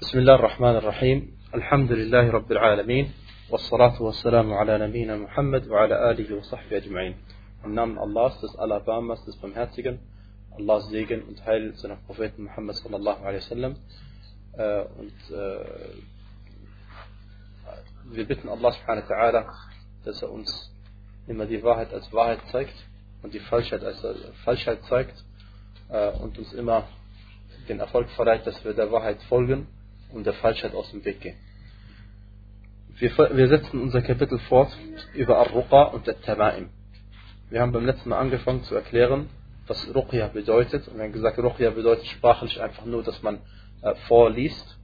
بسم الله الرحمن الرحيم الحمد لله رب العالمين والصلاة والسلام على نبينا Muhammad وعلى آله وصحبه أجمعين Im Namen Allahs, des Alabamas, des Barmherzigen, Allahs Segen und Heil zu seinem Propheten Muhammad sallallahu alaihi wasallam. Äh, und äh, wir bitten Allah subhanahu wa ta'ala, dass er uns immer die Wahrheit als Wahrheit zeigt und die Falschheit als Falschheit zeigt äh, und uns immer den Erfolg verleiht, dass wir der Wahrheit folgen und der Falschheit aus dem Weg gehen. Wir, wir setzen unser Kapitel fort über Ar-Ruqa und At-Tama'im. Wir haben beim letzten Mal angefangen zu erklären, was Ruqya bedeutet. Und wir haben gesagt, Ruqya bedeutet sprachlich einfach nur, dass man äh, vorliest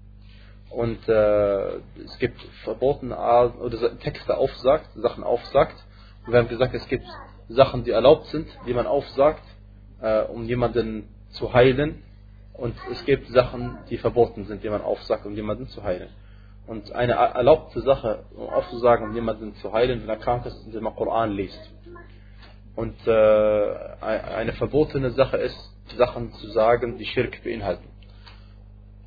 und äh, es gibt verbotene oder Texte aufsagt, Sachen aufsagt. Und wir haben gesagt, es gibt Sachen, die erlaubt sind, die man aufsagt, äh, um jemanden zu heilen. Und es gibt Sachen, die verboten sind, die man aufsagt, um jemanden zu heilen. Und eine erlaubte Sache, um aufzusagen, um jemanden zu heilen, wenn er krank ist, indem er Koran liest. Und äh, eine verbotene Sache ist, Sachen zu sagen, die Schirk beinhalten.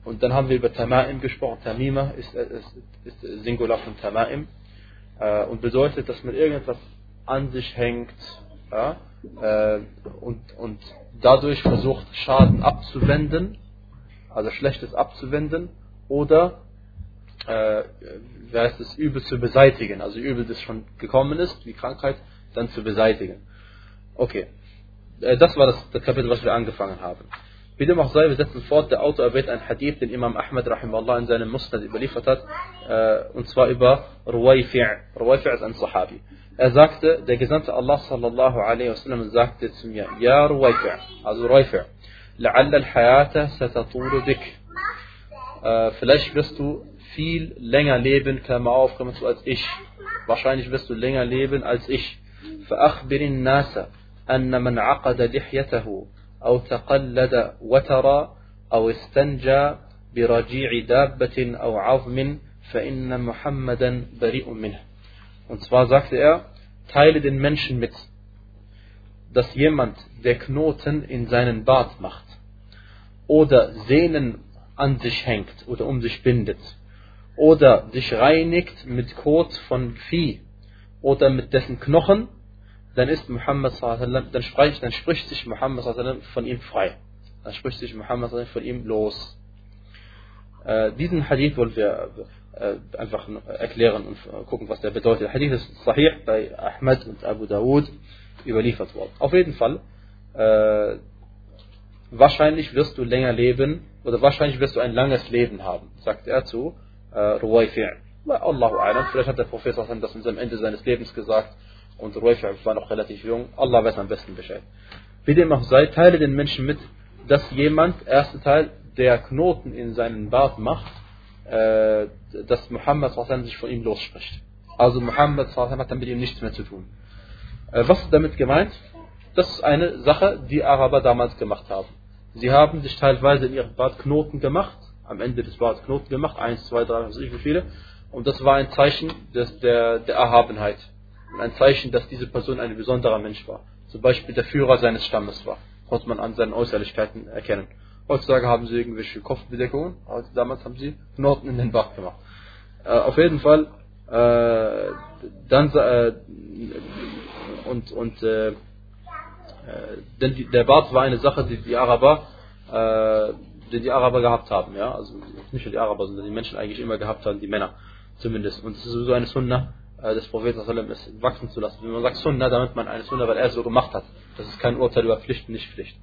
Und dann haben wir über Tama'im gesprochen. Tamima ist, ist, ist Singular von Tama'im äh, und bedeutet, dass man irgendetwas an sich hängt ja, äh, und, und dadurch versucht, Schaden abzuwenden, also Schlechtes abzuwenden oder äh, wie heißt es, Übel zu beseitigen, also Übel, das schon gekommen ist, wie Krankheit, dann zu beseitigen. Okay, äh, das war das, das Kapitel, was wir angefangen haben. Sei, wir setzen fort, der Autor erwähnt ein Hadith, den Imam Ahmad rahimahullah in seinem Musnad überliefert hat, äh, und zwar über Ruwayfi'. Ruwayfi' ist ein Sahabi. Er sagte, der Gesandte Allah sallallahu alaihi wasallam sagte zu mir, Ja Ruwayfi', also Ruwayfi', لعل الحياة ستطول بك. Äh, vielleicht wirst du viel länger leben, Klammer auf, Klammer zu, als ich. Wahrscheinlich wirst du länger leben als ich. فأخبر الناس أن من عقد لحيته أو تقلد وترا أو استنجى برجيع دابة أو عظم فإن محمدا بريء منه. Und zwar sagte er, teile den Menschen mit, dass jemand, der Knoten in seinen Bart macht oder Sehnen an sich hängt oder um sich bindet oder sich reinigt mit Kot von Vieh oder mit dessen Knochen, dann ist Muhammad dann spricht, dann spricht sich Muhammad von ihm frei. Dann spricht sich Muhammad von ihm los. Äh, diesen Hadith wollen wir äh, einfach erklären und gucken, was der bedeutet. Der Hadith ist sahih bei Ahmad und Abu Dawud überliefert worden. Auf jeden Fall, äh, wahrscheinlich wirst du länger leben oder wahrscheinlich wirst du ein langes Leben haben, sagt er zu äh, Ruwayfi'. Allahu vielleicht hat der Prophet das in seinem Ende seines Lebens gesagt und Ruwayfi' war noch relativ jung. Allah weiß am besten Bescheid. Wie dem auch sei, teile den Menschen mit, dass jemand, erster Teil, der Knoten in seinen Bart macht, äh, dass Muhammad sich von ihm losspricht. Also Muhammad hat dann mit ihm nichts mehr zu tun. Äh, was ist damit gemeint? Das ist eine Sache, die Araber damals gemacht haben. Sie haben sich teilweise in ihrem Bart Knoten gemacht, am Ende des Barts Knoten gemacht, eins, zwei, drei, was ich wie viele. Und das war ein Zeichen des, der, der Erhabenheit. Und ein Zeichen, dass diese Person ein besonderer Mensch war. Zum Beispiel der Führer seines Stammes war. Konnte man an seinen Äußerlichkeiten erkennen. Heutzutage haben sie irgendwelche Kopfbedeckungen, aber damals haben sie Knoten in den Bart gemacht. Äh, auf jeden Fall, äh, dann, äh, und, und, äh, denn die, der Bart war eine Sache, die die Araber, äh, die die Araber gehabt haben, ja, also nicht nur die Araber, sondern die Menschen eigentlich immer gehabt haben, die Männer zumindest. Und es ist sowieso eine Sunna äh, des Propheten, es wachsen zu lassen. Wenn man sagt Sunna, damit man eine Sunna, weil er es so gemacht hat. Das ist kein Urteil über Pflicht und Nicht-Pflicht.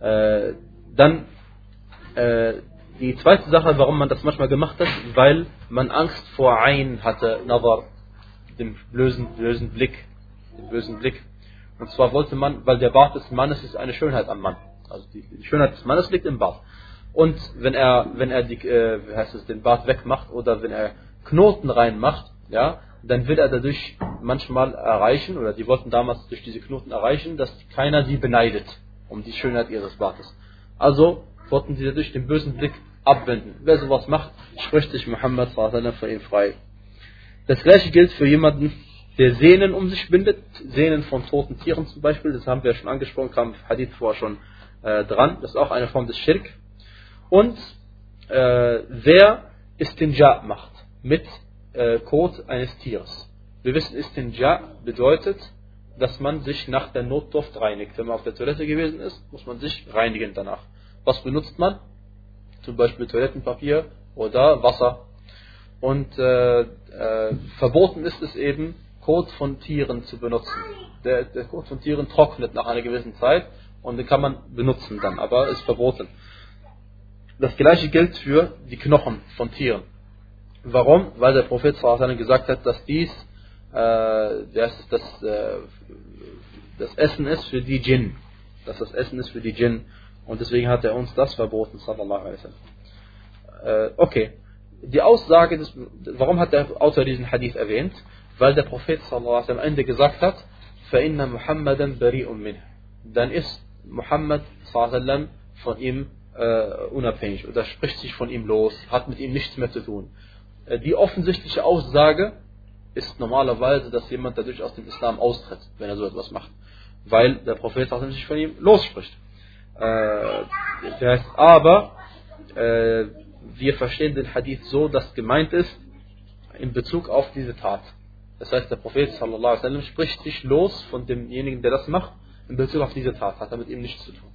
Äh, dann äh, die zweite Sache, warum man das manchmal gemacht hat, weil man Angst vor Ein hatte, Nazar, dem bösen, bösen Blick, dem bösen Blick. Und zwar wollte man, weil der Bart des Mannes ist eine Schönheit am Mann. Also die, die Schönheit des Mannes liegt im Bart. Und wenn er, wenn er die, äh, wie heißt es, den Bart wegmacht oder wenn er Knoten reinmacht, ja, dann will er dadurch manchmal erreichen, oder die wollten damals durch diese Knoten erreichen, dass keiner sie beneidet um die Schönheit ihres Bartes. Also wollten sie dadurch den bösen Blick abwenden. Wer sowas macht, spricht sich Muhammad von ihm frei. Das gleiche gilt für jemanden, der Sehnen um sich bindet, Sehnen von toten Tieren zum Beispiel, das haben wir schon angesprochen, kam Hadith vorher schon äh, dran, das ist auch eine Form des Schirk. Und äh, wer Istinja macht mit äh, Kot eines Tieres. Wir wissen, Istinja bedeutet, dass man sich nach der Notdurft reinigt. Wenn man auf der Toilette gewesen ist, muss man sich reinigen danach. Was benutzt man? Zum Beispiel Toilettenpapier oder Wasser. Und äh, äh, verboten ist es eben, Kot von Tieren zu benutzen. Der, der Kot von Tieren trocknet nach einer gewissen Zeit und den kann man benutzen dann, aber ist verboten. Das gleiche gilt für die Knochen von Tieren. Warum? Weil der Prophet gesagt hat, dass dies äh, das, das, äh, das Essen ist für die Djinn. Dass das Essen ist für die Djinn. Und deswegen hat er uns das verboten, sallallahu alaihi wasallam. Äh, okay. Die Aussage, des, warum hat der Autor diesen Hadith erwähnt? Weil der Prophet sallallahu alaihi wasallam am Ende gesagt hat, فَإِنَّ مُحَمَّدًا بَرِيءٌ مِنْهُ Dann ist Muhammad sallallahu alaihi wasallam von ihm äh, unabhängig oder spricht sich von ihm los, hat mit ihm nichts mehr zu tun. Äh, die offensichtliche Aussage ist normalerweise, dass jemand dadurch aus dem Islam austritt, wenn er so etwas macht. Weil der Prophet sich von ihm losspricht. Äh, das heißt, aber äh, wir verstehen den Hadith so, dass gemeint ist in Bezug auf diese Tat. Das heißt, der Prophet wasallam spricht sich los von demjenigen, der das macht, in Bezug auf diese Tat, hat damit ihm nichts zu tun.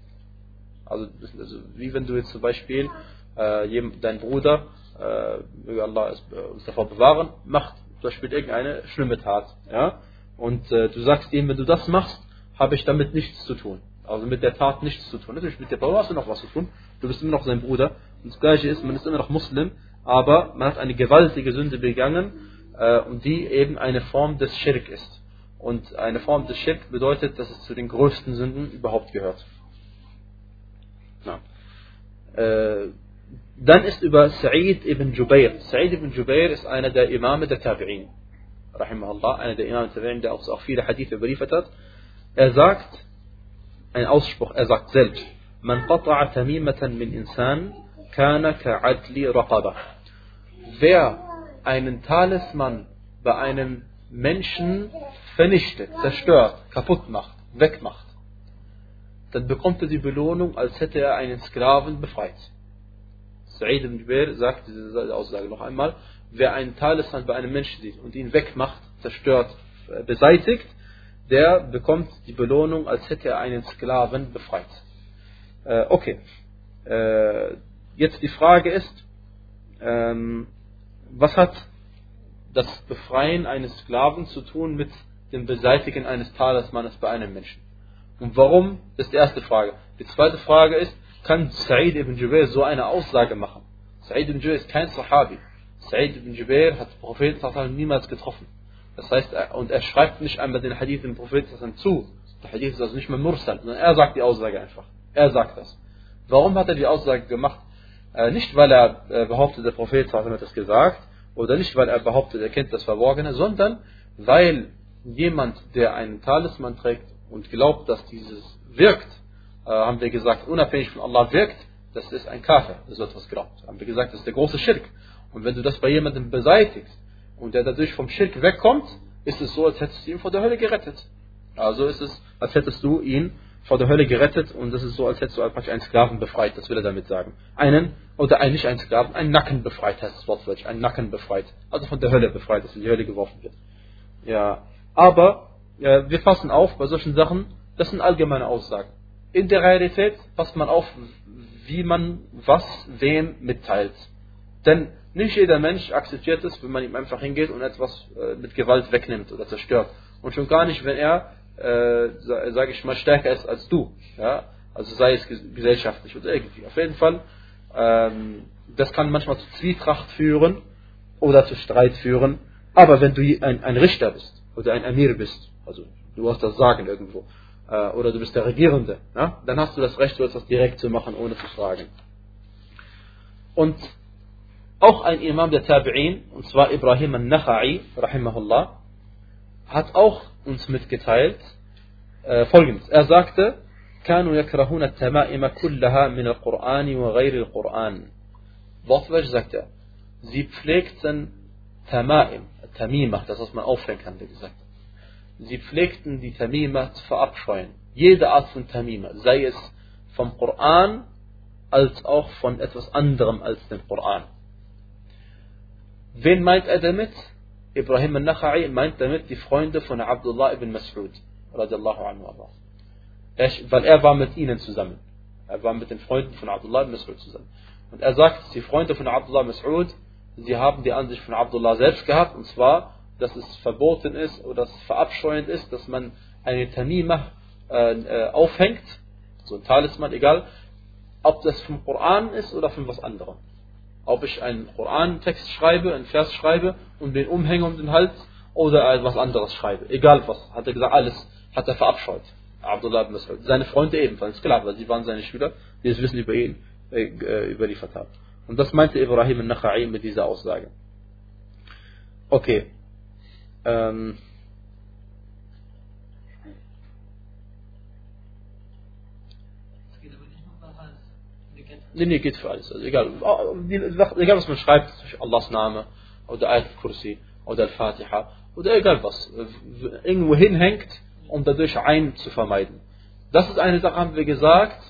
Also, also wie wenn du jetzt zum Beispiel dein Bruder, äh, möge Allah äh, uns davor bewahren, macht zum Beispiel irgendeine schlimme Tat, ja, und äh, du sagst ihm, wenn du das machst, habe ich damit nichts zu tun. Also mit der Tat nichts zu tun. Natürlich mit der Bruder hast du noch was zu tun. Du bist immer noch sein Bruder. Und das Gleiche ist, man ist immer noch Muslim, aber man hat eine gewaltige Sünde begangen, äh, die eben eine Form des Schirk ist. Und eine Form des Schirk bedeutet, dass es zu den größten Sünden überhaupt gehört. Ja. Äh, dann ist über Sa'id ibn Jubair. Sa'id ibn Jubair ist einer der Imame der Tabi'in. Rahimahullah, einer der Imame der Tabi'in, der auch, viele Hadithe überliefert hat. Er sagt, ein Ausspruch, er sagt selbst, Man qata'a tamimatan min insan, kana ka'adli raqaba. Wer einen Talisman bei einem Menschen vernichtet, zerstört, kaputt macht, wegmacht, dann bekommt er die Belohnung, als hätte er einen Sklaven befreit. Sa'id ibn Jubair sagt diese Aussage noch einmal, wer einen Talisman bei einem Menschen sieht und ihn wegmacht, zerstört, äh, beseitigt, der bekommt die Belohnung, als hätte er einen Sklaven befreit. Äh, okay. Äh, jetzt die Frage ist, ähm, was hat das Befreien eines Sklaven zu tun mit dem Beseitigen eines Talismanes bei einem Menschen? Und warum? Das ist die erste Frage. Die zweite Frage ist, kann Sa'id ibn Jubair so eine Aussage machen? Sa'id ibn Jubair ist kein Sahabi. Sa'id ibn Jubair hat den Propheten niemals getroffen. Das heißt, und er schreibt nicht einmal den Hadith dem Propheten zu. Der Hadith ist also nicht mehr Mursal, sondern er sagt die Aussage einfach. Er sagt das. Warum hat er die Aussage gemacht? Äh, nicht, weil er äh, behauptet, der Prophet hat das gesagt, oder nicht, weil er behauptet, er kennt das Verborgene, sondern weil jemand, der einen Talisman trägt und glaubt, dass dieses wirkt, haben wir gesagt, unabhängig von Allah wirkt, das ist ein Kafir, der so etwas glaubt. Haben wir gesagt, das ist der große Schirk. Und wenn du das bei jemandem beseitigst und der dadurch vom Schirk wegkommt, ist es so, als hättest du ihn vor der Hölle gerettet. Also ist es, als hättest du ihn vor der Hölle gerettet und das ist so, als hättest du einfach einen Sklaven befreit, das will er damit sagen. Einen, oder ein, nicht einen Sklaven, einen Nacken befreit heißt das wortwörtlich, einen Nacken befreit. Also von der Hölle befreit, dass in die Hölle geworfen wird. Ja, aber ja, wir passen auf bei solchen Sachen, das sind allgemeine Aussagen. In der Realität passt man auf, wie man was wem mitteilt. Denn nicht jeder Mensch akzeptiert es, wenn man ihm einfach hingeht und etwas äh, mit Gewalt wegnimmt oder zerstört. Und schon gar nicht, wenn er äh, sage ich mal, stärker ist als du. Ja? Also sei es gesellschaftlich oder irgendwie. Auf jeden Fall, ähm, das kann manchmal zu Zwietracht führen oder zu Streit führen. Aber wenn du ein, ein Richter bist oder ein Emir bist, also du hast das Sagen irgendwo, oder du bist der Regierende, ja? dann hast du das Recht, so etwas direkt zu machen, ohne zu fragen. Und auch ein Imam der Tabi'in, und zwar Ibrahim al-Nakha'i, rahimahullah, hat auch uns mitgeteilt äh, folgendes. Er sagte, كانوا يكرهون التمائم كلها من القرآن وغير القرآن. Wortwörtlich sagt er, sie pflegten Tamaim, Tamima, das was man aufhängen kann, wie gesagt. Sie pflegten die Tamima zu verabscheuen. Jede Art von Tamima, sei es vom Koran als auch von etwas anderem als dem Koran. Wen meint er damit? Ibrahim al-Nakhai meint damit die Freunde von Abdullah ibn Mas'ud. Weil er war mit ihnen zusammen. Er war mit den Freunden von Abdullah ibn Mas'ud zusammen. Und er sagt, die Freunde von Abdullah ibn Mas'ud, sie haben die Ansicht von Abdullah selbst gehabt, und zwar, dass es verboten ist oder dass es verabscheuend ist, dass man eine Tanima äh, äh, aufhängt, so ein Talisman, egal, ob das vom Koran ist oder von was anderem. Ob ich einen Koran-Text schreibe, einen Vers schreibe und den umhänge um den Hals oder etwas anderes schreibe. Egal was, hat er gesagt, alles hat er verabscheut. Abdullah ibn Mas'ud. Seine Freunde ebenfalls, klar, weil sie waren seine Schüler, die das Wissen über ihn äh, äh überliefert haben. Und das meinte Ibrahim al-Nakhai mit dieser Aussage. Okay. Ähm, Nee, nee, geht für alles. Also egal, egal was man schreibt, Allahs Name oder al-Kursi oder Al-Fatiha oder egal was, irgendwo hinhängt, um dadurch ein zu vermeiden. Das ist eine Sache, haben wir gesagt,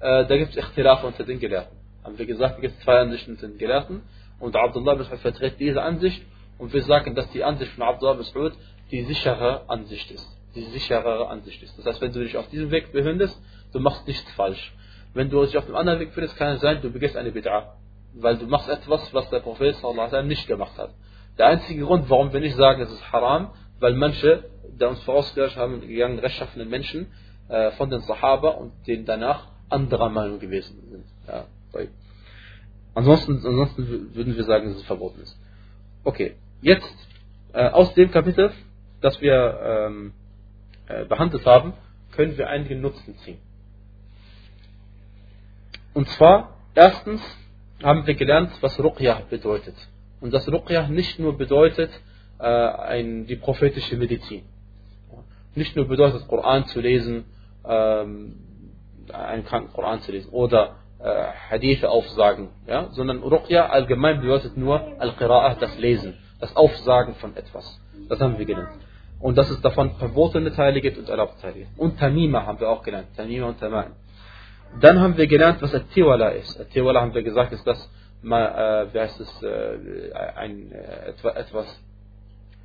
äh, da gibt es Ikhtilaf unter den Gelehrten. Haben wir gesagt, es gibt zwei Ansichten unter den Gelehrten und Abdullah vertritt diese Ansicht und wir sagen, dass die Ansicht von Abdullah Mas'ud die sichere Ansicht ist. Die sicherere Ansicht ist. Das heißt, wenn du dich auf diesem Weg behindest, du machst nichts falsch. Wenn du dich auf dem anderen Weg findest, kann es sein, du begehst eine Bid'a. Weil du machst etwas, was der Prophet sallallahu nicht gemacht hat. Der einzige Grund, warum wir nicht sagen, es ist haram, weil manche, der uns vorausgegangen haben, gegangen rechtschaffenen Menschen äh, von den Sahaba und denen danach anderer Meinung gewesen sind. Ja, ansonsten, ansonsten würden wir sagen, dass es verboten ist. Okay, jetzt äh, aus dem Kapitel, das wir ähm, äh, behandelt haben, können wir einige Nutzen ziehen. Und zwar, erstens haben wir gelernt, was Ruqyah bedeutet. Und dass Ruqyah nicht nur bedeutet äh, ein, die prophetische Medizin. Nicht nur bedeutet, Koran zu lesen, ähm, einen kranken Koran zu lesen oder äh, Hadithe aufsagen, ja? sondern Ruqya allgemein bedeutet nur Al-Qira'ah, das Lesen, das Aufsagen von etwas. Das haben wir gelernt. Und dass es davon verbotene Teile gibt und erlaubte Teile gibt. Und Tamima haben wir auch gelernt. Tamima und Tama'in. Dann haben wir gelernt, was At-Tiwala ist. At-Tiwala haben wir gesagt, ist das, mal, äh, wie heißt es, äh, ein, äh, etwas,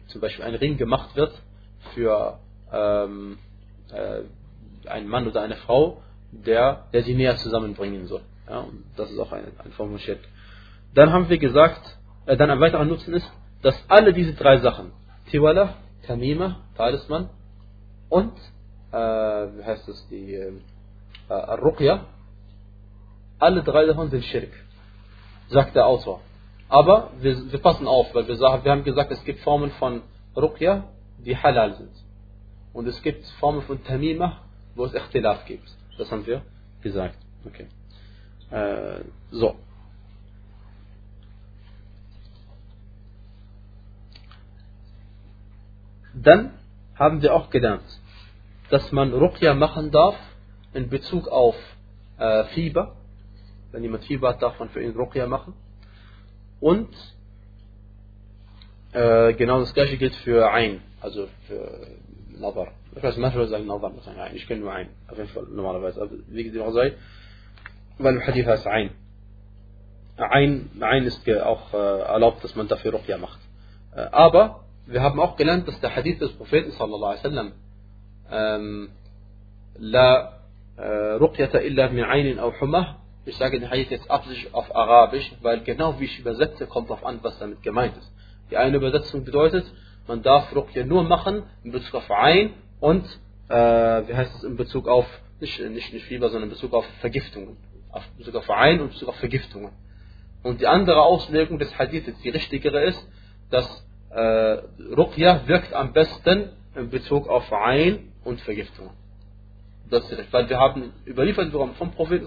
zum Beispiel ein Ring gemacht wird für ähm, äh, einen Mann oder eine Frau, der, der sie näher zusammenbringen soll. Ja, und das ist auch ein, ein Form. Dann haben wir gesagt, äh, dann ein weiterer Nutzen ist, dass alle diese drei Sachen, Tiwala, Tamima, Talisman und, äh, wie heißt das, die, äh, äh, Al-Ruqya, alle drei davon sind Schirk, sagt der Autor. Aber wir, wir passen auf, weil wir, wir haben gesagt, es gibt Formen von Ruqya, die halal sind. Und es gibt Formen von Tamimah, wo es Ikhtilaf gibt. Das haben wir gesagt. Okay. Äh, so. Dann haben wir auch gelernt, dass man Ruqya machen darf, in Bezug auf äh, Fieber. Wenn jemand Fieber hat, darf man für ihn Ruqya machen. Und äh, genau das gleiche gilt für Ein, also für Nadar. Ich weiß, manchmal sagen Nadar, ich kenne nur Ein, auf jeden Fall normalerweise. Also, wie auch sei, weil im Hadith heißt Ein. Ein, ein ist auch äh, erlaubt, dass man dafür Ruqya macht. Äh, aber wir haben auch gelernt, dass der Hadith des Propheten sallallahu alaihi wasallam ähm, la Ruqyata illa min Ainin au Humah. Ich sage den Hadith jetzt absichtlich auf Arabisch, weil genau wie ich übersetze, kommt darauf an, was damit gemeint ist. Die eine Übersetzung bedeutet, man darf Ruqya nur machen in Bezug auf Ein und, äh, wie heißt es, in Bezug auf, nicht, nicht, nicht Fieber, sondern in Bezug auf Vergiftungen. Auf Bezug auf Ein und in Bezug auf Vergiftungen. Und die andere Auslegung des Hadiths, die richtigere ist, dass äh, Ruqya wirkt am besten in Bezug auf Ein und Vergiftungen. Das ist recht, weil wir haben überliefert bekommen vom Propheten,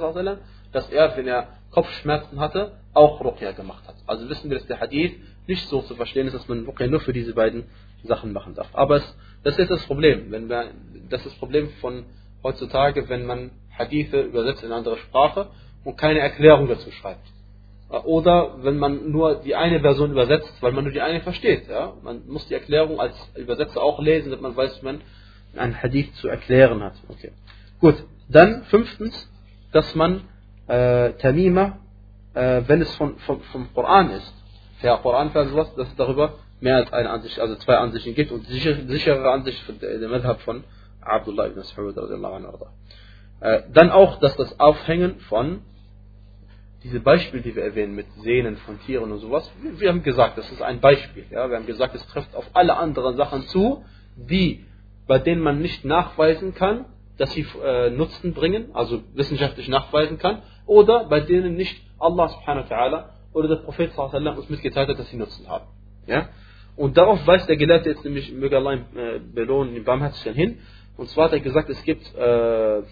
dass er, wenn er Kopfschmerzen hatte, auch Ruqya gemacht hat. Also wissen wir, dass der Hadith nicht so zu verstehen ist, dass man Ruqya nur für diese beiden Sachen machen darf. Aber es, das ist das Problem. Wenn wir, das ist das Problem von heutzutage, wenn man Hadithe übersetzt in andere Sprache und keine Erklärung dazu schreibt. Oder wenn man nur die eine Version übersetzt, weil man nur die eine versteht. Ja? Man muss die Erklärung als Übersetzer auch lesen, damit man weiß, wie man einen Hadith zu erklären hat. Okay. Gut, dann fünftens, dass man äh, Tamima, äh, wenn es von, von, vom Koran ist. Der Koran sowas, dass es darüber mehr als eine Ansicht, also zwei Ansichten gibt und die sichere, sichere Ansicht von der, der Madhab von Abdullah ibn Mas'ud äh, Dann auch, dass das Aufhängen von diese Beispiele, die wir erwähnen, mit Sehnen von Tieren und sowas, wir haben gesagt, das ist ein Beispiel. Ja? Wir haben gesagt, es trifft auf alle anderen Sachen zu, die, bei denen man nicht nachweisen kann, dass sie äh, Nutzen bringen, also wissenschaftlich nachweisen kann, oder bei denen nicht Allah subhanahu wa ta'ala oder der Prophet sallallahu uns mitgeteilt hat, dass sie Nutzen haben. Ja? Und darauf weist der Gelehrte jetzt nämlich, möge Allah ihn äh, belohnen, im Barmherzigkeit hin. Und zwar hat er gesagt, es gibt äh, äh,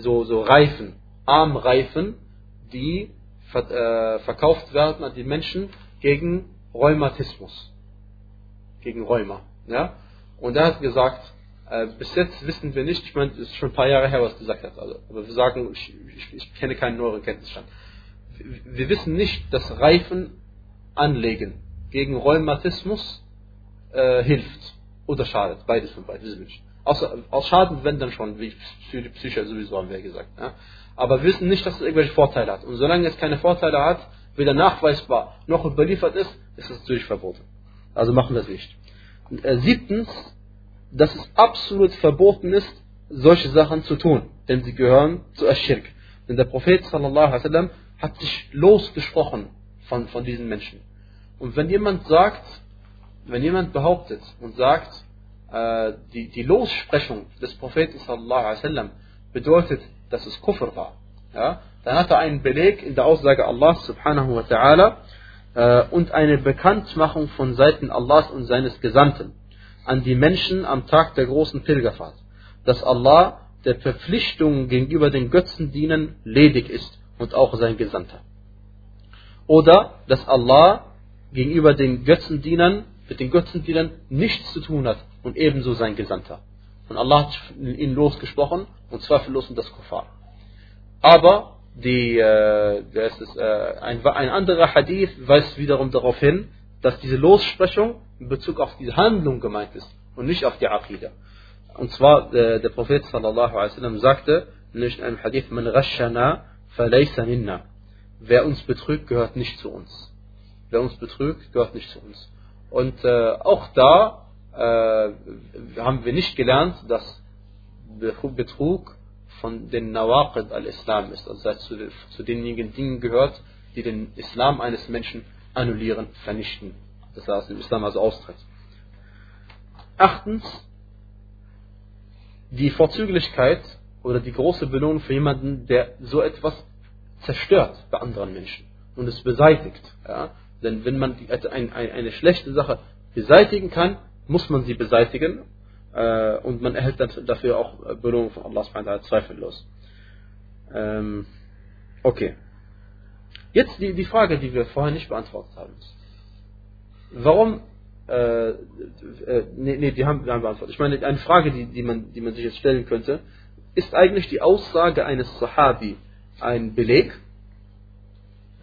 so, so Reifen, Armreifen, die äh, verkauft werden an die Menschen gegen Rheumatismus. Gegen Rheuma. Ja? Und er hat gesagt, äh, bis jetzt wissen wir nicht, ich meine, es ist schon ein paar Jahre her, was er gesagt hat, also, aber wir sagen, ich, ich, ich kenne keinen neueren Kenntnisstand. Wir wissen nicht, dass Reifen anlegen gegen Rheumatismus äh, hilft oder schadet. Beides von beiden. Außer, aus Schaden, wenn dann schon, wie die Psyche sowieso haben wir gesagt. Ja? Aber wissen nicht, dass es irgendwelche Vorteile hat. Und solange es keine Vorteile hat, weder nachweisbar noch überliefert ist, ist es natürlich verboten. Also machen wir es nicht. Äh, siebtens, dass es absolut verboten ist, solche Sachen zu tun, denn sie gehören zu Aschirk. Denn der Prophet sallallahu alaihi wasallam hat sich losgesprochen von, von diesen Menschen. Und wenn jemand sagt, wenn jemand behauptet und sagt, die, die Lossprechung des Propheten sallallahu alaihi wasallam bedeutet, dass es Kufr war, ja, dann hat er einen Beleg in der Aussage Allah subhanahu wa ta'ala äh, und eine Bekanntmachung von Seiten Allahs und seines Gesandten an die Menschen am Tag der großen Pilgerfahrt, dass Allah der Verpflichtung gegenüber den Götzendienern ledig ist und auch sein Gesandter. Oder dass Allah gegenüber den Götzendienern, mit den Götzendienern nichts zu tun hat und ebenso sein Gesandter. Und Allah hat ihn losgesprochen und zweifellos um das Kuffar. Aber die, äh, ist, äh, ein, ein anderer Hadith weist wiederum darauf hin, dass diese Lossprechung in Bezug auf die Handlung gemeint ist und nicht auf die Aqidah. Und zwar der, der Prophet sallallahu alaihi wasallam sagte, nicht in einem Hadith, man rashana falaysa minna. Wer uns betrügt, gehört nicht zu uns. Wer uns betrügt, gehört nicht zu uns. Und äh, auch da äh, haben wir nicht gelernt, dass Betrug von den Nawaqid al-Islam ist, also zu, zu denjenigen Dingen gehört, die den Islam eines Menschen annullieren, vernichten dass er aus dem Islam also austritt. Achtens, die Vorzüglichkeit oder die große Belohnung für jemanden, der so etwas zerstört bei anderen Menschen und es beseitigt. Ja? Denn wenn man also ein, ein, eine schlechte Sache beseitigen kann, muss man sie beseitigen äh, und man erhält dafür auch Belohnung von Allah subhanahu zweifellos. Ähm, okay. Jetzt die, die Frage, die wir vorher nicht beantwortet haben. Warum äh, äh, nee, nee, die haben, die haben beantwortet. Ich meine, eine Frage, die, die, man, die man sich jetzt stellen könnte, ist eigentlich die Aussage eines Sahabi ein Beleg?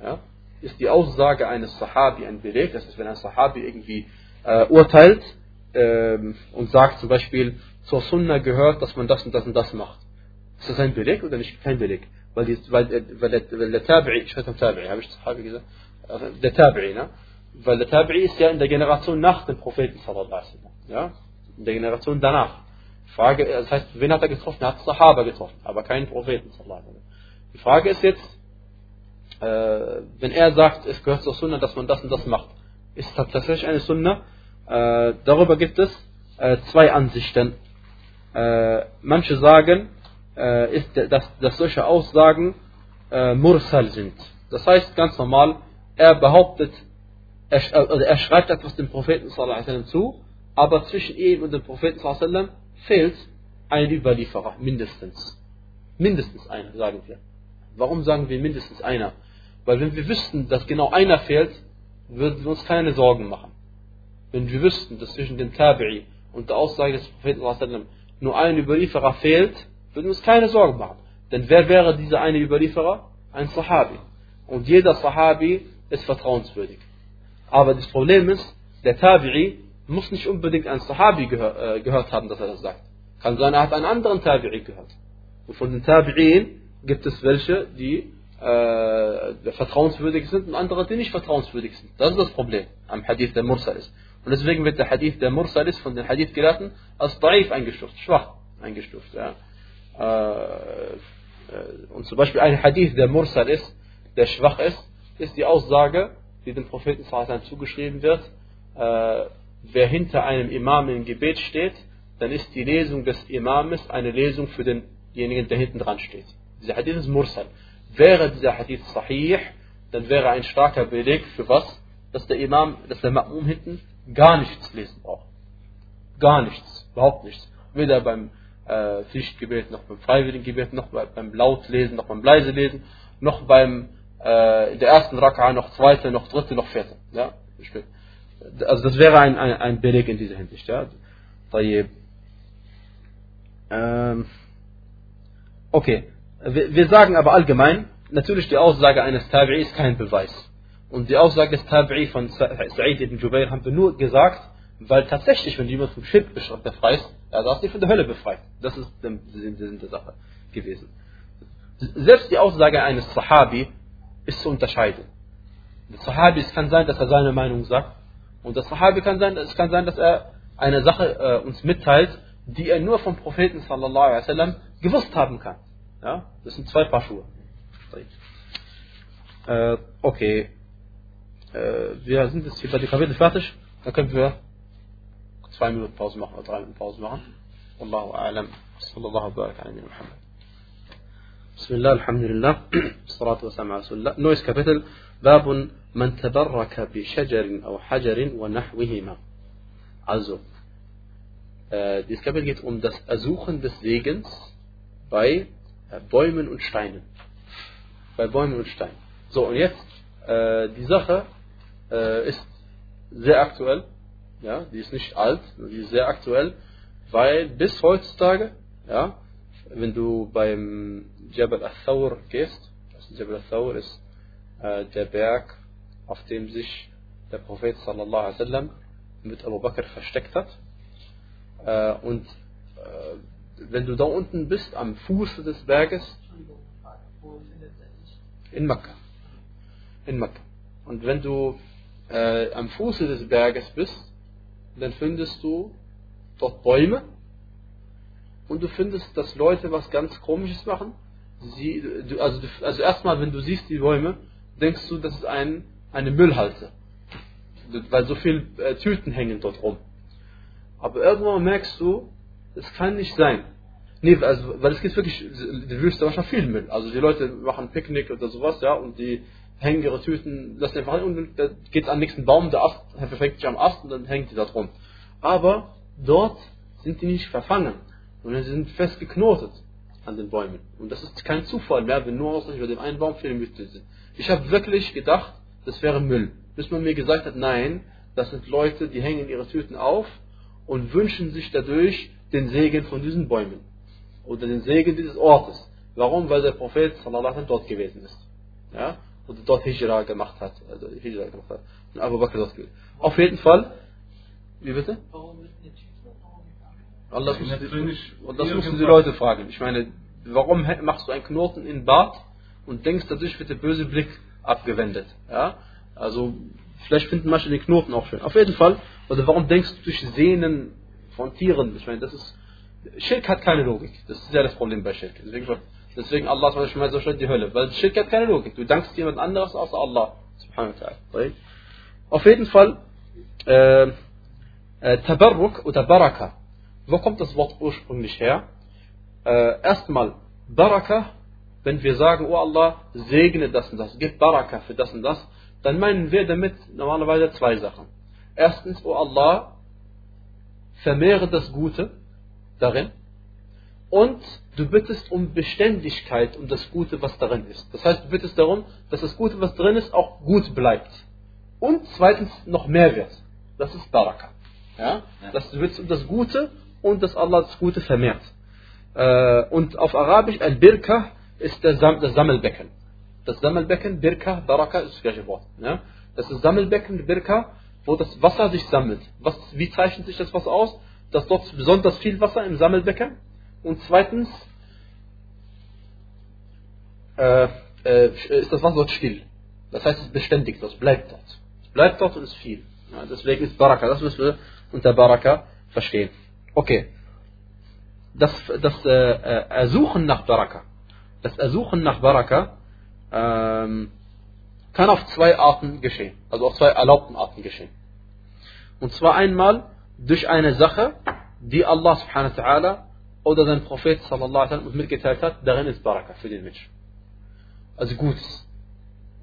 Ja? Ist die Aussage eines Sahabi ein Beleg? Das ist, wenn ein Sahabi irgendwie äh, urteilt ähm, und sagt zum Beispiel, zur Sunna gehört, dass man das und das und das macht. Ist das ein Beleg oder nicht? Kein Beleg. Weil, die, weil, äh, weil, weil der Tabi'i, ich nicht, Tabi'i, habe ich Sahabi gesagt? Also der Tabi'i, ne? Weil der Tabi'i ist ja in der Generation nach dem Propheten Ja? In der Generation danach. Frage, das heißt, wen hat er getroffen? Er hat Sahaba getroffen, aber keinen Propheten Die Frage ist jetzt, wenn er sagt, es gehört zur Sunna, dass man das und das macht, ist tatsächlich eine Sunna? Äh, darüber gibt es äh, zwei Ansichten. Äh, manche sagen, äh, ist, dass, dass solche Aussagen äh, Mursal sind. Das heißt ganz normal, er behauptet er, also er schreibt etwas dem Propheten sallam, zu, aber zwischen ihm und dem Propheten sallam, fehlt ein Überlieferer, mindestens. Mindestens einer, sagen wir. Warum sagen wir mindestens einer? Weil wenn wir wüssten, dass genau einer fehlt, würden wir uns keine Sorgen machen. Wenn wir wüssten, dass zwischen dem Tabi'i und der Aussage des Propheten nur ein Überlieferer fehlt, würden wir uns keine Sorgen machen. Denn wer wäre dieser eine Überlieferer? Ein Sahabi. Und jeder Sahabi ist vertrauenswürdig. Aber das Problem ist, der Tabi'i muss nicht unbedingt ein Sahabi gehör, äh, gehört haben, dass er das sagt. Kann sein, er hat einen anderen Tabi'i gehört. Und von den Tabi'in gibt es welche, die äh, vertrauenswürdig sind und andere, die nicht vertrauenswürdig sind. Das ist das Problem am Hadith der Mursal ist. Und deswegen wird der Hadith der Mursal ist von den Hadith-Gelehrten als Daif eingestuft, schwach eingestuft. Ja. Äh, äh, und zum Beispiel ein Hadith, der Mursal ist, der schwach ist, ist die Aussage, die dem Propheten zugeschrieben wird, äh, wer hinter einem Imam im Gebet steht, dann ist die Lesung des Imames eine Lesung für denjenigen, der hinten dran steht. Dieser Hadith ist Mursal. Wäre dieser Hadith sahih, dann wäre ein starker Beleg für was? Dass der Imam, dass der Ma'mum hinten gar nichts lesen braucht. Gar nichts, überhaupt nichts. Weder beim äh, Pflichtgebet, noch beim Freiwilligengebet, noch beim Lautlesen, noch beim Leiselesen, noch beim äh, in der ersten Raka, noch zweite, noch dritte, noch vierte. Ja? Also das wäre ein, ein, ein Beleg in dieser Hinsicht. Ja? Ähm, okay, wir, sagen aber allgemein, natürlich die Aussage eines Tabi'i ist kein Beweis. Und die Aussage des Tabi'i von Sa'id ibn Jubair haben wir nur gesagt, weil tatsächlich, wenn jemand vom Schirk befreit er darf sich von der Hölle befreit. Das ist der Sinn der Sache gewesen. Selbst die Aussage eines Sahabi ist zu unterscheiden. Der Sahabi, es kann sein, dass er seine Meinung sagt. Und der Sahabi kann sein, es kann sein, dass er eine Sache äh, uns mitteilt, die er nur vom Propheten sallallahu alaihi wasallam gewusst haben kann. Ja? Das sind zwei Paar Schuhe. Äh, okay. Äh, wir sind jetzt hier bei dem Kapitel fertig. Da können wir zwei Minuten Pause machen oder drei Minuten Pause machen. Wallahu a'lam. Sallallahu Alaihi ala Muhammad. Bismillah, alhamdulillah. Salatu wa ala rasulillah. Neues Kapitel. Babun man tabarraka bi shajarin au hajarin wa nahwihima. Also, äh, dieses Kapitel geht um das Ersuchen des Segens bei Bäumen und Steinen bei Bäumen und Steinen so und jetzt äh, die Sache äh, ist sehr aktuell ja die ist nicht alt die ist sehr aktuell weil bis heutzutage ja wenn du beim Jabal al-Thawr gehst, also Jabal al-Thawr ist äh, der Berg, auf dem sich der Prophet sallallahu alaihi wasallam mit Abu Bakr versteckt hat. Äh, und äh, wenn du da unten bist, am Fuße des Berges, in Mekka. In Mekka. Und wenn du äh, am Fuße des Berges bist, dann findest du dort Bäume und du findest, dass Leute was ganz Komisches machen. Sie, du, also, also erstmal, wenn du siehst die Bäume, denkst du, das ist ein, eine Müllhalde. Weil so viele äh, Tüten hängen dort rum. Aber irgendwann merkst du, es kann nicht sein. Nee, also, weil es gibt wirklich, die Wüste schon viel Müll. Also die Leute machen Picknick oder sowas, ja, und die hängen ihre Tüten, lassen einfach hin und dann geht am nächsten Baum, der Ast, fängt sich am Ast und dann hängt die da drum. Aber dort sind die nicht verfangen. Und sie sind fest geknotet an den Bäumen. Und das ist kein Zufall mehr, wenn nur ausreichend über dem einen Baum viele Mütter sind. Ich habe wirklich gedacht, das wäre Müll. Bis man mir gesagt hat, nein, das sind Leute, die hängen ihre Tüten auf und wünschen sich dadurch den Segen von diesen Bäumen. Oder den Segen dieses Ortes. Warum? Weil der Prophet sallallahu dort gewesen ist. Ja? Und dort Hijra gemacht hat. Also Hijra gemacht hat. Und Abu Bakr dort gewesen. Auf jeden Fall. Wie bitte? Warum und das, müssen, und das müssen die Leute fragen. Ich meine, warum machst du einen Knoten in Bart und denkst, dadurch wird der böse Blick abgewendet? Ja? Also, vielleicht finden manche den Knoten auch schön. Auf jeden Fall, oder warum denkst du durch Sehnen von Tieren? Ich meine, das ist, Schirk hat keine Logik. Das ist ja das Problem bei Schirk. Deswegen, deswegen Allah Beispiel so schön die Hölle. Weil Schirk hat keine Logik. Du dankst jemand anderes außer Allah. Subhanahu wa ta'ala. Auf jeden Fall, äh, äh, Tabarruk oder Baraka wo kommt das Wort ursprünglich her? Äh, erstmal Baraka, wenn wir sagen, oh Allah, segne das und das, gib Baraka für das und das, dann meinen wir damit normalerweise zwei Sachen. Erstens, oh Allah, vermehre das Gute darin und du bittest um Beständigkeit um das Gute, was darin ist. Das heißt, du bittest darum, dass das Gute, was drin ist, auch gut bleibt. Und zweitens noch mehr wird. Das ist Baraka. Ja? Dass du bittest um das Gute und dass Allah das Gute vermehrt. Äh, und auf Arabisch Al-Birka ist das, Sammelbecken. Das Sammelbecken, Birka, Baraka ist das gleiche Wort. Ja? Das ist Sammelbecken, Birka, wo das Wasser sich sammelt. Was, wie zeichnet sich das Wasser aus? Dass dort besonders viel Wasser im Sammelbecken und zweitens äh, äh, ist das Wasser dort still. Das heißt, es beständig, das bleibt dort. Es bleibt dort und ist viel. Ja, deswegen ist Baraka, das müssen wir unter Baraka verstehen. Okay. Das, das äh, äh Ersuchen nach Baraka, das Ersuchen nach Baraka ähm, kann auf zwei Arten geschehen, also auf zwei erlaubten Arten geschehen. Und zwar einmal durch eine Sache, die Allah subhanahu wa ta'ala oder sein Prophet sallallahu alaihi wasallam uns mitgeteilt hat, darin ist Baraka für den Menschen. Also Gutes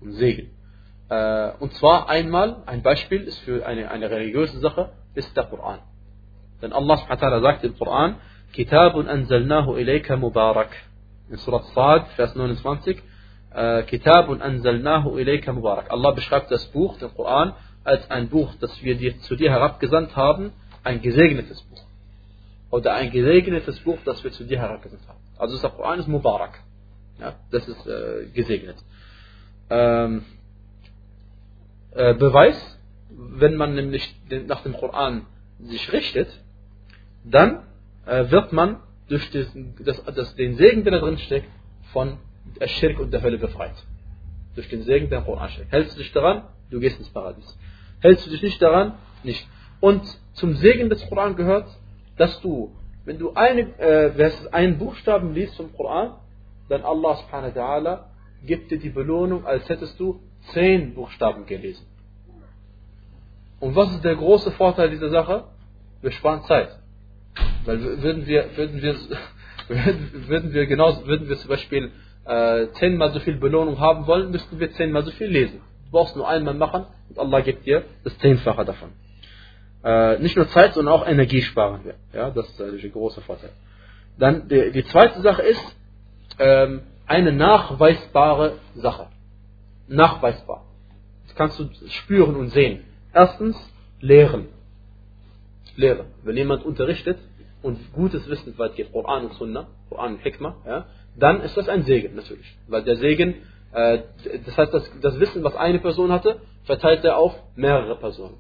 und Segen. Äh, und zwar einmal, ein Beispiel ist für eine, eine religiöse Sache, ist der Koran. Denn Allah subhanahu wa ta'ala sagt im Koran, Kitabun anzalnahu ilayka mubarak. In Surat Sad, Vers 29, Kitabun anzalnahu ilayka mubarak. Allah beschreibt das Buch, den Koran, als ein Buch, das wir dir, zu dir herabgesandt haben, ein gesegnetes Buch. Oder ein gesegnetes Buch, das wir zu dir herabgesandt haben. Also der Koran ist Mubarak. Ja, das ist äh, gesegnet. Ähm, äh, Beweis, wenn man nämlich nach dem Koran sich richtet, dann äh, wird man durch das, das, das, den Segen, der da drin steckt, von der Schirk und der Hölle befreit. Durch den Segen, der Koran steckt. Hältst du dich daran, du gehst ins Paradies. Hältst du dich nicht daran, nicht. Und zum Segen des Koran gehört, dass du, wenn du eine, äh, einen Buchstaben liest zum Koran, dann Allah subhanahu wa ta'ala gibt dir die Belohnung, als hättest du zehn Buchstaben gelesen. Und was ist der große Vorteil dieser Sache? Wir sparen Zeit. Weil würden wir, würden wir, würden wir genauso, würden wir zum Beispiel äh, zehnmal so viel Belohnung haben wollen, müssten wir zehnmal so viel lesen. Du brauchst nur einmal machen und Allah gibt dir das Zehnfache davon. Äh, nicht nur Zeit, sondern auch Energie sparen wir. Ja, das ist natürlich ein großer Vorteil. Dann die, die zweite Sache ist ähm, eine nachweisbare Sache. Nachweisbar. Das kannst du spüren und sehen. Erstens, lehren. Lehren. Wenn jemand unterrichtet und gutes Wissen weit geht, Koran und Sunnah, Koran und Hikmah, ja, dann ist das ein Segen natürlich. Weil der Segen, äh, das heißt, das, das Wissen, was eine Person hatte, verteilt er auf mehrere Personen.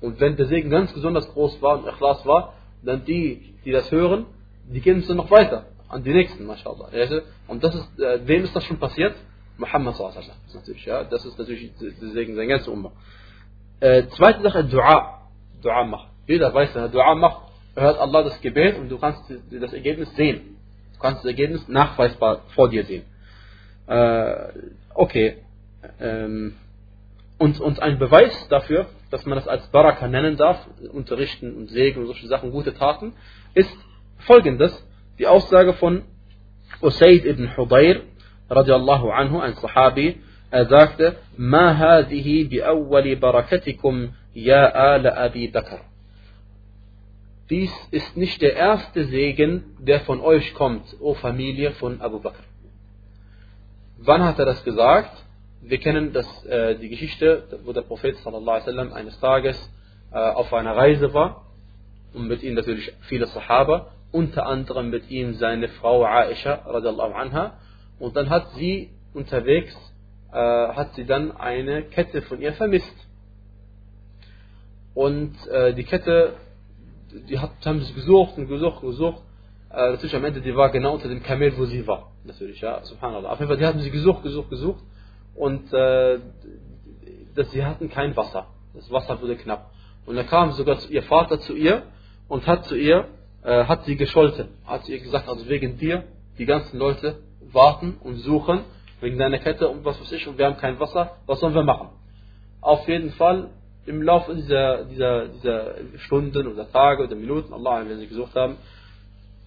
Und wenn der Segen ganz besonders groß war und Ikhlas war, dann die, die das hören, die gehen es dann noch weiter an die nächsten, mashallah. Und das ist, äh, wem ist das schon passiert? Muhammad sallallahu natürlich, ja. Das ist natürlich der Segen sein ganzer Umma. Äh, zweite Sache, Dua. Dua machen. Jeder weiß, wenn er Dua macht, hört Allah das Gebet und du kannst das Ergebnis sehen. Du kannst das Ergebnis nachweisbar vor dir sehen. Äh, okay. Ähm, und, und ein Beweis dafür, dass man das als Baraka nennen darf, unterrichten und Segen und solche Sachen, gute Taten, ist folgendes, die Aussage von Usaid ibn Hudayr, radiallahu anhu, ein Sahabi, er sagte, hadihi bi awwali barakatikum ya ala Abi Bakr dies ist nicht der erste Segen, der von euch kommt, o Familie von Abu Bakr. Wann hat er das gesagt? Wir kennen das, äh, die Geschichte, wo der Prophet sallam, eines Tages äh, auf einer Reise war und mit ihm natürlich viele Sahaba, unter anderem mit ihm seine Frau Aisha radiallahu anha und dann hat sie unterwegs, äh, hat sie dann eine Kette von ihr vermisst. Und äh, die Kette die hat, haben sie gesucht und gesucht und gesucht. Äh, natürlich am Ende, die war genau unter dem Kamel, wo sie war. Natürlich, ja, subhanallah. Auf jeden Fall, die hatten sie gesucht, gesucht, gesucht. Und äh, dass sie hatten kein Wasser. Das Wasser wurde knapp. Und dann kam sogar ihr Vater zu ihr und hat zu ihr, äh, hat sie gescholten. Hat sie ihr gesagt, also wegen dir, die ganzen Leute warten und suchen, wegen deiner Kette und was weiß ich, und wir haben kein Wasser, was sollen wir machen? Auf jeden Fall im Laufe dieser, dieser, dieser Stunden oder Tage oder Minuten, Allah, wenn sie gesucht haben,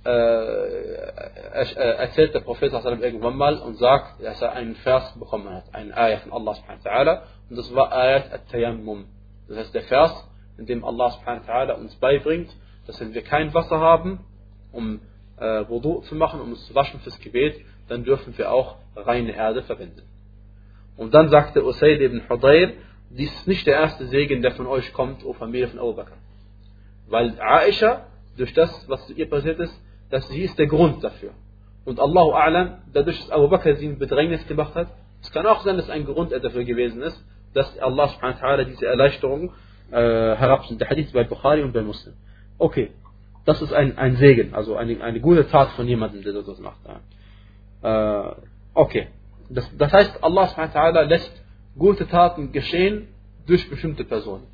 äh, erzählt der Prophet irgendwann mal und sagt, dass er einen Vers bekommen hat, einen Ayah von Allah subhanahu wa ta'ala, und das war Ayat at-Tayammum. Das heißt der Vers, in dem Allah subhanahu wa ta'ala uns beibringt, dass wenn wir kein Wasser haben, um äh, Wudu zu machen, um uns zu waschen fürs Gebet, dann dürfen wir auch reine Erde verwenden. Und dann sagte Usaid ibn Hudayr, dies ist nicht der erste Segen, der von euch kommt, o Familie von Abu Bakr. Weil Aisha, durch das, was ihr passiert ist, dass sie ist der Grund dafür. Und Allahu A'lam, dadurch, dass Abu Bakr sie in Bedrängnis gemacht hat, es kann auch sein, dass ein Grund dafür gewesen ist, dass Allah subhanahu wa ta'ala diese Erleichterung äh, herabsendet. Der Hadith bei Bukhari und bei Muslim. Okay, das ist ein, ein Segen, also eine, eine gute Tat von jemandem, der das macht. Äh, okay, Das, das heißt, Allah subhanahu lässt gute Taten geschehen durch bestimmte Personen.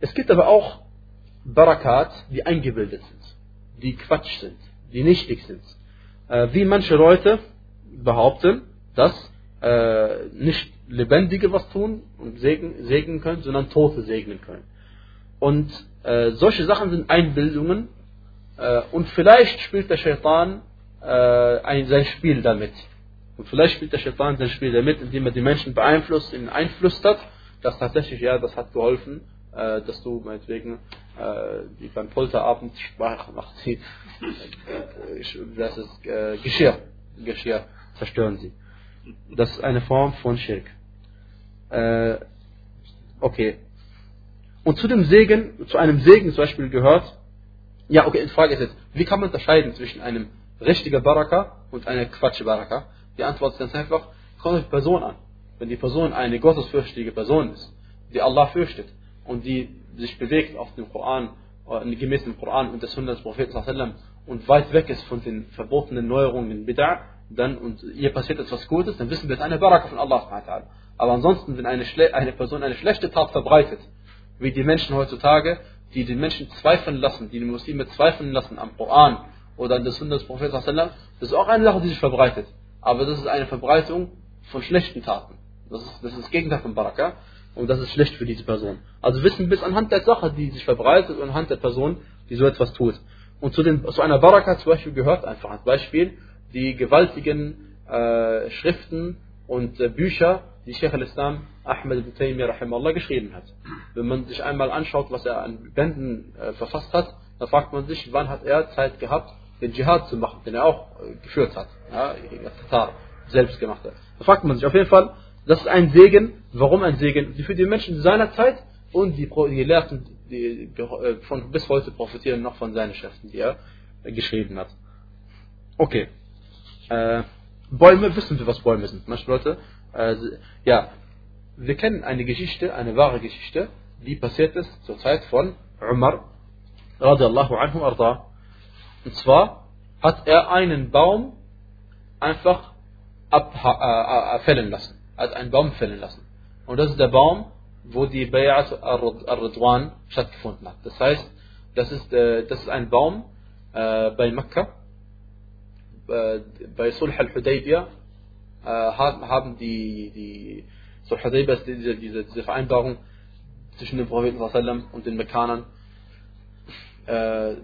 Es gibt aber auch Barakat, die eingebildet sind, die Quatsch sind, die nichtig sind. Äh, wie manche Leute behaupten, dass äh, nicht Lebendige was tun und segnen, segnen können, sondern Tote segnen können. Und äh, solche Sachen sind Einbildungen äh, und vielleicht spielt der Shaitan äh, ein, sein Spiel damit. Und vielleicht spielt der Shaitan sein Spiel damit, indem er die Menschen beeinflusst, ihnen einflüstert, dass tatsächlich, ja, das hat geholfen, äh, dass du meinetwegen äh, die beim Polterabend Sprache macht sie, äh, das ist äh, Geschirr, Geschirr zerstören sie. Das ist eine Form von Schirk. Äh, okay. Und zu dem Segen, zu einem Segen zum Beispiel gehört, ja, okay, die Frage ist jetzt, wie kann man unterscheiden zwischen einem richtigen Baraka und einer Quatsch Baraka? Die Antwort ist ganz einfach, kommt auf die Person an. Wenn die Person eine gottesfürchtige Person ist, die Allah fürchtet und die sich bewegt auf dem Koran, äh, gemäß dem Koran und der Sunna des Propheten und weit weg ist von den verbotenen Neuerungen in Bid'ah, dann und ihr passiert etwas Gutes, dann wissen wir, es eine Baraka von Allah. Aber ansonsten, wenn eine, eine Person eine schlechte Tat verbreitet, wie die Menschen heutzutage, die den Menschen zweifeln lassen, die die Muslime zweifeln lassen am Koran oder an der Sunna des Propheten, das ist auch eine Sache, die sich verbreitet. Aber das ist eine Verbreitung von schlechten Taten. Das ist das, ist das Gegenteil von Baraka und das ist schlecht für diese Person. Also wissen bis anhand der Sache, die sich verbreitet und anhand der Person, die so etwas tut. Und zu, den, zu einer Baraka zum Beispiel gehört einfach als Beispiel die gewaltigen äh, Schriften und äh, Bücher, die Sheikh al-Islam Ahmed ibn Taymiyyah geschrieben hat. Wenn man sich einmal anschaut, was er an Bänden äh, verfasst hat, dann fragt man sich, wann hat er Zeit gehabt, den Dschihad zu machen, den er auch äh, geführt hat, ja, Tatar selbst gemacht hat. Da fragt man sich auf jeden Fall, das ist ein Segen. Warum ein Segen? Für die Menschen seiner Zeit und die, Gelehrten, die äh, von bis heute profitieren noch von seinen Schriften, die er geschrieben hat. Okay. Äh, Bäume, wissen wir, was Bäume sind. Manche Leute, äh, ja, wir kennen eine Geschichte, eine wahre Geschichte, die passiert ist zur Zeit von Umar, radiallahu anhu arda. Und zwar hat er einen Baum einfach abfällen äh, lassen. Hat einen Baum fällen lassen. Und das ist der Baum, wo die Bayat al-Ridwan stattgefunden hat. Das heißt, das ist, äh, das ist ein Baum äh, bei Mekka, äh, bei Sulh al-Hudaybiyah, äh, haben die, die Sulh al-Hudaybiyah, diese, diese, diese Vereinbarung zwischen dem Propheten und den Mekkanern, äh,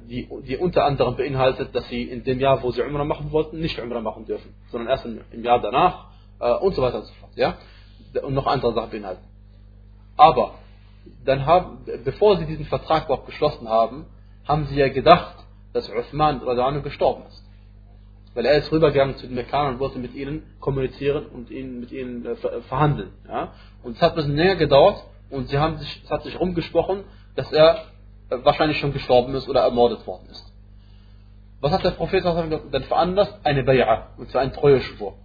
die, die unter anderem beinhaltet, dass sie in dem Jahr, wo sie Umrah machen wollten, nicht Umrah machen dürfen, sondern erst im Jahr danach äh, und so weiter und so fort. Ja? Und noch andere Sachen beinhalten. Aber dann haben, bevor sie diesen Vertrag überhaupt geschlossen haben, haben sie ja gedacht, dass Uthman gestorben ist. Weil er ist rübergegangen zu den Mekkanern und wollte mit ihnen kommunizieren und ihnen, mit ihnen äh, verhandeln. Ja? Und es hat ein bisschen länger gedauert und sie haben sich, es hat sich rumgesprochen, dass er wahrscheinlich schon gestorben ist oder ermordet worden ist. Was hat der Prophet dann veranlasst? Eine Bay'a, und zwar ein Treueschwur.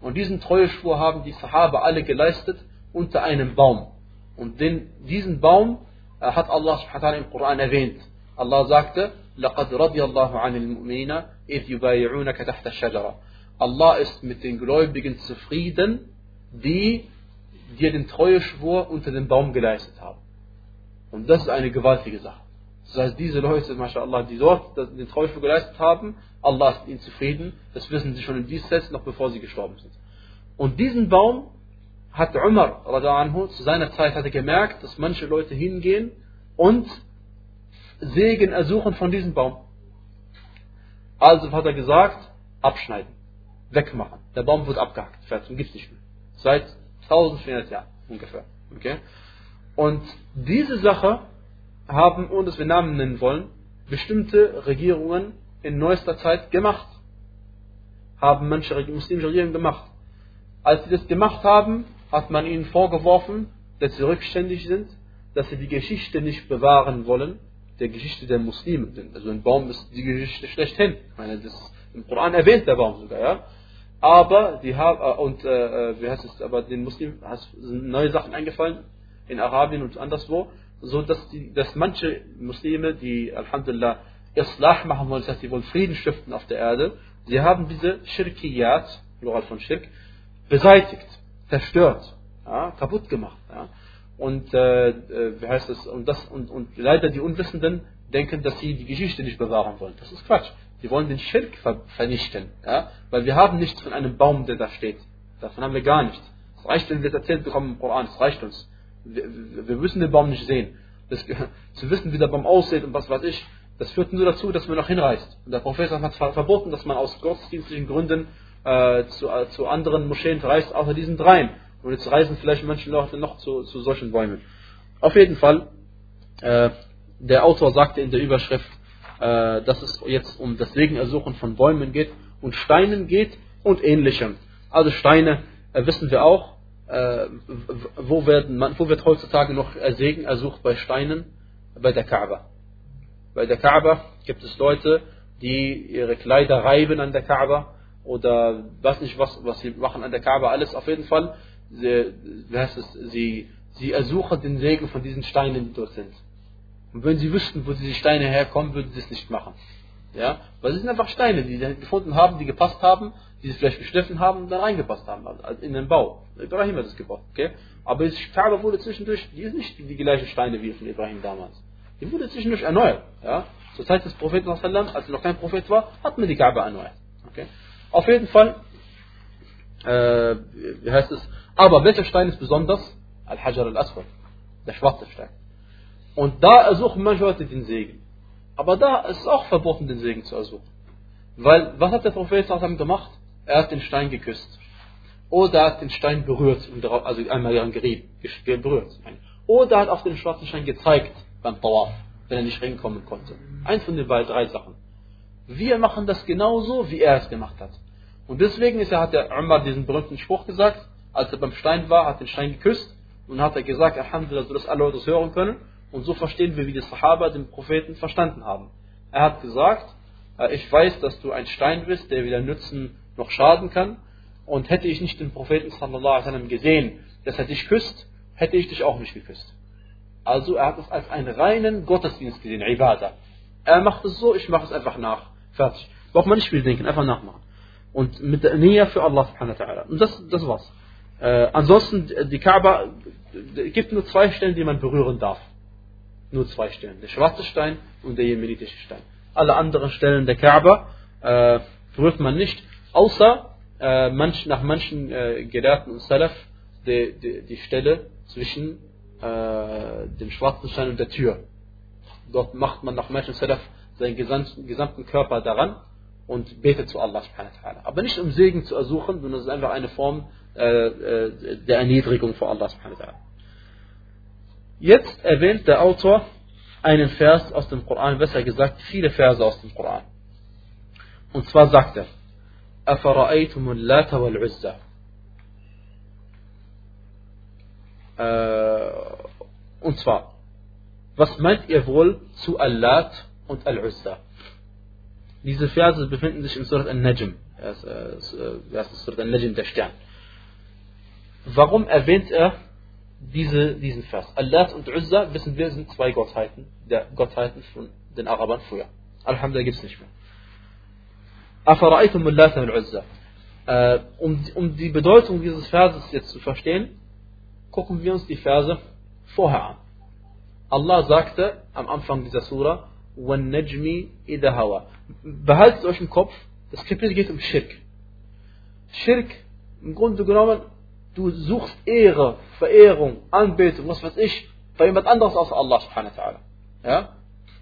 Und diesen Treueschwur haben die Sahaba alle geleistet unter einem Baum. Und den, diesen Baum äh, hat Allah subhanahu im Koran erwähnt. Allah sagte, لَقَدْ رَضِيَ اللَّهُ عَنِ الْمُؤْمِنِينَ إِذْ يُبَايِعُونَكَ تَحْتَ الشَّجَرَةِ Allah ist mit den Gläubigen zufrieden, die dir den Treueschwur unter dem Baum geleistet haben. Und das ist eine gewaltige Sache. Das heißt, diese Leute, mashallah, die dort den Teufel geleistet haben, Allah ist ihnen zufrieden. Das wissen sie schon im Diesseits, noch bevor sie gestorben sind. Und diesen Baum hat Umar anhu, zu seiner Zeit hat er gemerkt, dass manche Leute hingehen und Segen ersuchen von diesem Baum. Also hat er gesagt, abschneiden, wegmachen. Der Baum wird abgehackt, fertig gibt nicht mehr. Seit 1400 Jahren ungefähr. Okay? Und diese Sache haben, ohne dass wir Namen nennen wollen, bestimmte Regierungen in neuester Zeit gemacht. Haben manche muslimische Regierungen gemacht. Als sie das gemacht haben, hat man ihnen vorgeworfen, dass sie rückständig sind, dass sie die Geschichte nicht bewahren wollen, der Geschichte der Muslime. Also ein Baum ist die Geschichte schlechthin. Ich meine, das im Koran erwähnt der Baum sogar, ja. Aber die haben äh, und äh, äh, wie heißt es? Aber den Muslimen sind neue Sachen eingefallen in Arabien und anderswo so dass, die, dass manche Muslime, die Alhamdulillah Islah machen wollen, das heißt, sie wollen Frieden stiften auf der Erde, sie haben diese Shirkiyat, Plural von Schirk, beseitigt, zerstört, ja, kaputt gemacht. Ja. Und äh, äh, wie heißt es? Und, das, und, und leider die Unwissenden denken, dass sie die Geschichte nicht bewahren wollen. Das ist Quatsch. Sie wollen den Schirk ver vernichten. Ja? Weil wir haben nichts von einem Baum, der da steht. Davon haben wir gar nichts. Es reicht, wenn wir es erzählt bekommen im Koran. Es reicht uns. Wir, wir müssen den Baum nicht sehen. Das, zu wissen, wie der Baum aussieht und was weiß ich, das führt nur dazu, dass man noch hinreist. Und der Prophet hat verboten, dass man aus gottesdienstlichen Gründen äh, zu, äh, zu anderen Moscheen reist, außer diesen dreien. Und jetzt reisen vielleicht manche Leute noch zu, zu solchen Bäumen. Auf jeden Fall, äh, der Autor sagte in der Überschrift, äh, dass es jetzt um das Segenersuchen von Bäumen geht und Steinen geht und ähnlichem. Also Steine äh, wissen wir auch, äh, wo, werden, wo wird heutzutage noch Segen ersucht bei Steinen? Bei der Kaaba. Bei der Kaaba gibt es Leute, die ihre Kleider reiben an der Kaaba oder weiß nicht was, was sie machen an der Kaaba, alles auf jeden Fall sie, es, sie, sie ersuchen den Segen von diesen Steinen, die dort sind. Und wenn sie wüssten, wo diese Steine herkommen, würden sie es nicht machen. Ja? Weil es sind einfach Steine, die sie gefunden haben, die gepasst haben, die sie vielleicht geschliffen haben und dann reingepasst haben, also in den Bau. Ibrahim hat es gebaut, okay? Aber die Kaaba wurde zwischendurch, die ist nicht die gleichen Steine wie von Ibrahim damals. Die wurde zwischendurch erneuert, ja? Zur Zeit des Propheten, als er noch kein Prophet war, hat man die Kaaba erneuert, okay? Auf jeden Fall, äh, wie heißt es, aber welcher Stein ist besonders? Al-Hajar al-Aswad, der schwarze Stein. Und da ersuchen manche Leute den Segen. Aber da ist es auch verboten, den Segen zu ersuchen. Weil, was hat der Prophet gemacht? Er hat den Stein geküsst. Oder er hat den Stein berührt, also einmal gerieben, berührt. Oder er hat auf den schwarzen Stein gezeigt beim Tawaf, wenn er nicht reinkommen konnte. Eins von den beiden drei Sachen. Wir machen das genauso, wie er es gemacht hat. Und deswegen ist er, hat der Umar diesen berühmten Spruch gesagt, als er beim Stein war, hat den Stein geküsst und hat er gesagt, Alhamdulillah, dass alle Leute das hören können. Und so verstehen wir, wie die Sahaba den Propheten verstanden haben. Er hat gesagt, äh, ich weiß, dass du ein Stein bist, der weder nützen noch schaden kann. Und hätte ich nicht den Propheten sallallahu gesehen, dass er dich küsst, hätte ich dich auch nicht geküsst. Also er hat es als einen reinen Gottesdienst gesehen, Ibadah. Er macht es so, ich mache es einfach nach. Fertig. Braucht man nicht viel denken, einfach nachmachen. Und mit der Nähe für Allah subhanahu wa ta'ala. Und das, das war's. Äh, ansonsten, die Kaaba, es gibt nur zwei Stellen, die man berühren darf. Nur zwei Stellen. Der schwarze Stein und der jemenitische Stein. Alle anderen Stellen der Kaaba äh, berührt man nicht, außer äh, manch, nach manchen äh, Gelehrten und Salaf die, die, die Stelle zwischen äh, dem schwarzen Stein und der Tür. Dort macht man nach manchen Salaf seinen gesamten, gesamten Körper daran und betet zu Allah subhanahu wa. Aber nicht um Segen zu ersuchen, sondern es ist einfach eine Form äh, äh, der Erniedrigung vor Allah subhanahu wa. Jetzt erwähnt der Autor einen Vers aus dem Koran, besser gesagt viele Verse aus dem Koran. Und zwar sagt er, أفرأيتم اللات والعزى Und zwar, was meint ihr wohl zu Allat und Al-Uzza? Diese Verse befinden sich in Surat Al-Najm. Das ist Surat Al-Najm, der Stern. Warum erwähnt er diese, diesen Vers? Allah und Uzza, wissen wir, sind zwei Gottheiten, der Gottheiten von den Arabern früher. Alhamdulillah gibt es nicht mehr. أفرأيتم اللات والعزى äh, um, um die Bedeutung dieses Verses jetzt zu verstehen, gucken wir uns die Verse vorher an. Allah sagte am Anfang dieser Surah, وَالنَّجْمِ إِذَا هَوَى Behaltet euch im Kopf, das Kapitel geht um Schirk. Schirk, im Grunde genommen, du suchst Ehre, Verehrung, Anbetung, was weiß ich, bei jemand anderes außer Allah subhanahu wa ta'ala. Ja?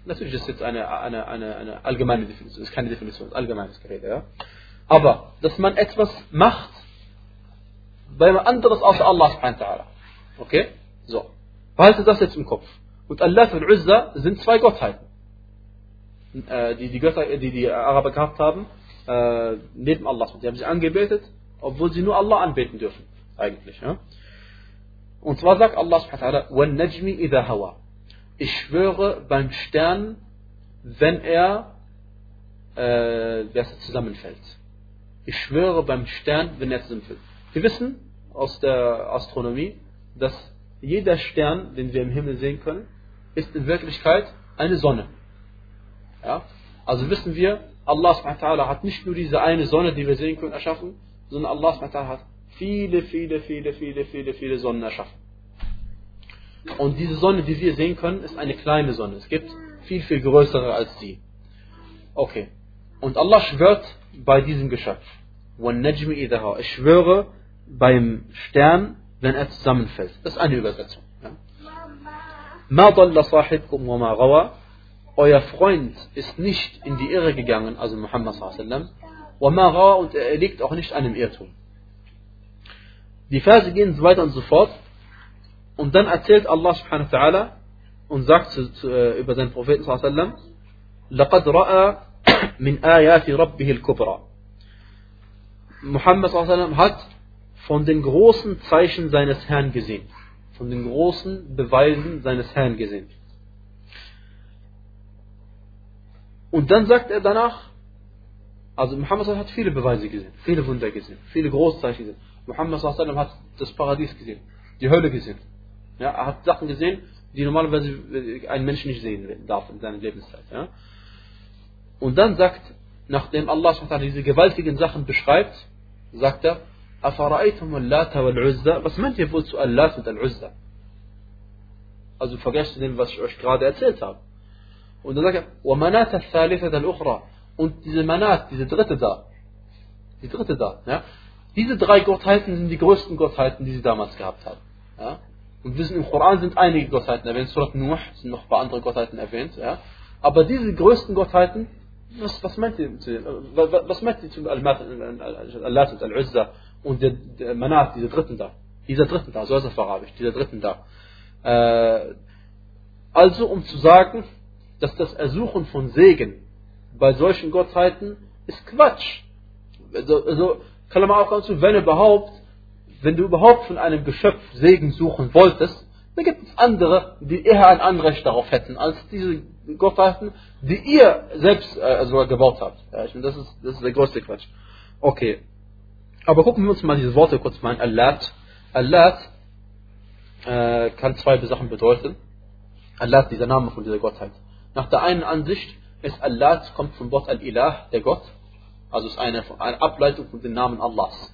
Natürlich ist jetzt eine, eine, eine, eine allgemeine Definition, ist keine Definition, ist allgemeines Gerede, ja? Aber, dass man etwas macht, bei jemand anderes außer Allah subhanahu wa ta'ala. Okay? So. Behalte das jetzt im Kopf. Und Allah und Uzza sind zwei Gottheiten. Äh, die, die Götter, die die Araber gehabt haben, äh, neben Allah. Die haben sie angebetet, obwohl sie nur Allah anbeten dürfen eigentlich. Ja? Und zwar sagt Allah subhanahu wa ta'ala, hawa. Ich schwöre beim Stern, wenn er, äh, es zusammenfällt. Ich schwöre beim Stern, wenn er zusammenfällt. Wir wissen aus der Astronomie, dass jeder Stern, den wir im Himmel sehen können, ist in Wirklichkeit eine Sonne. Ja? Also wissen wir, Allah subhanahu hat nicht nur diese eine Sonne, die wir sehen können, erschaffen, sondern Allah hat viele, viele, viele, viele, viele, viele Sonnen erschaffen. Und diese Sonne, die wir sehen können, ist eine kleine Sonne. Es gibt viel, viel größere als sie. Okay. Und Allah schwört bei diesem Geschöpf. Ich schwöre beim Stern, wenn er zusammenfällt. Das ist eine Übersetzung. Ja. Euer Freund ist nicht in die Irre gegangen, also Muhammad sallam, und er liegt auch nicht einem Irrtum. Die Verse gehen so weiter und so fort. Und dann erzählt Allah subhanahu wa ta'ala und sagt zu, zu, äh, über seinen Propheten sallam, لقد رأى من آيات ربه الكبرى. Muhammad sallam hat von den großen Zeichen seines Herrn gesehen. Von den großen Beweisen seines Herrn gesehen. Und dann sagt er danach, also Muhammad hat viele Beweise gesehen, viele Wunder gesehen, viele Großzeichen gesehen. Muhammad hat das Paradies gesehen, die Hölle gesehen. Ja, er hat Sachen gesehen, die normalerweise ein Mensch nicht sehen darf in seiner Lebenszeit. Ja. Und dann sagt, nachdem Allah diese gewaltigen Sachen beschreibt, sagt er, was meint ihr wohl zu Allat und Al-Uzza? Also vergesst dem, was ich euch gerade erzählt habe. Und dann sagt er, وَمَنَاتَ الثَّالِثَةَ الْأُخْرَى Und diese Manat, diese dritte da, die dritte da, ja, diese drei Gottheiten sind die größten Gottheiten, die sie damals gehabt haben. Ja? Und wissen, im Koran sind einige Gottheiten erwähnt, Surat Nuh sind noch ein paar andere Gottheiten erwähnt. Ja? Aber diese größten Gottheiten, was, was meint ihr zu was meint ihr zu Al-Lat und Al-Uzza und der, der Manat, diese dritten da? Dieser dritten da, so ist es auf dieser dritten da. Äh, also um zu sagen, dass das Ersuchen von Segen bei solchen Gottheiten ist Quatsch. Also, also kann man auch dazu, wenn überhaupt, wenn du überhaupt von einem Geschöpf Segen suchen wolltest, dann gibt es andere, die eher ein Anrecht darauf hätten, als diese Gottheiten, die ihr selbst äh, sogar gebaut habt. Ja, ich meine, das ist, das ist der größte Quatsch. Okay. Aber gucken wir uns mal diese Worte kurz mal an. Allat. Allat äh, kann zwei Sachen bedeuten. Allat, dieser Name von dieser Gottheit. Nach der einen Ansicht ist Allat, kommt vom Wort Al-Ilah, der Gott. Also ist eine, eine Ableitung von dem Namen Allahs.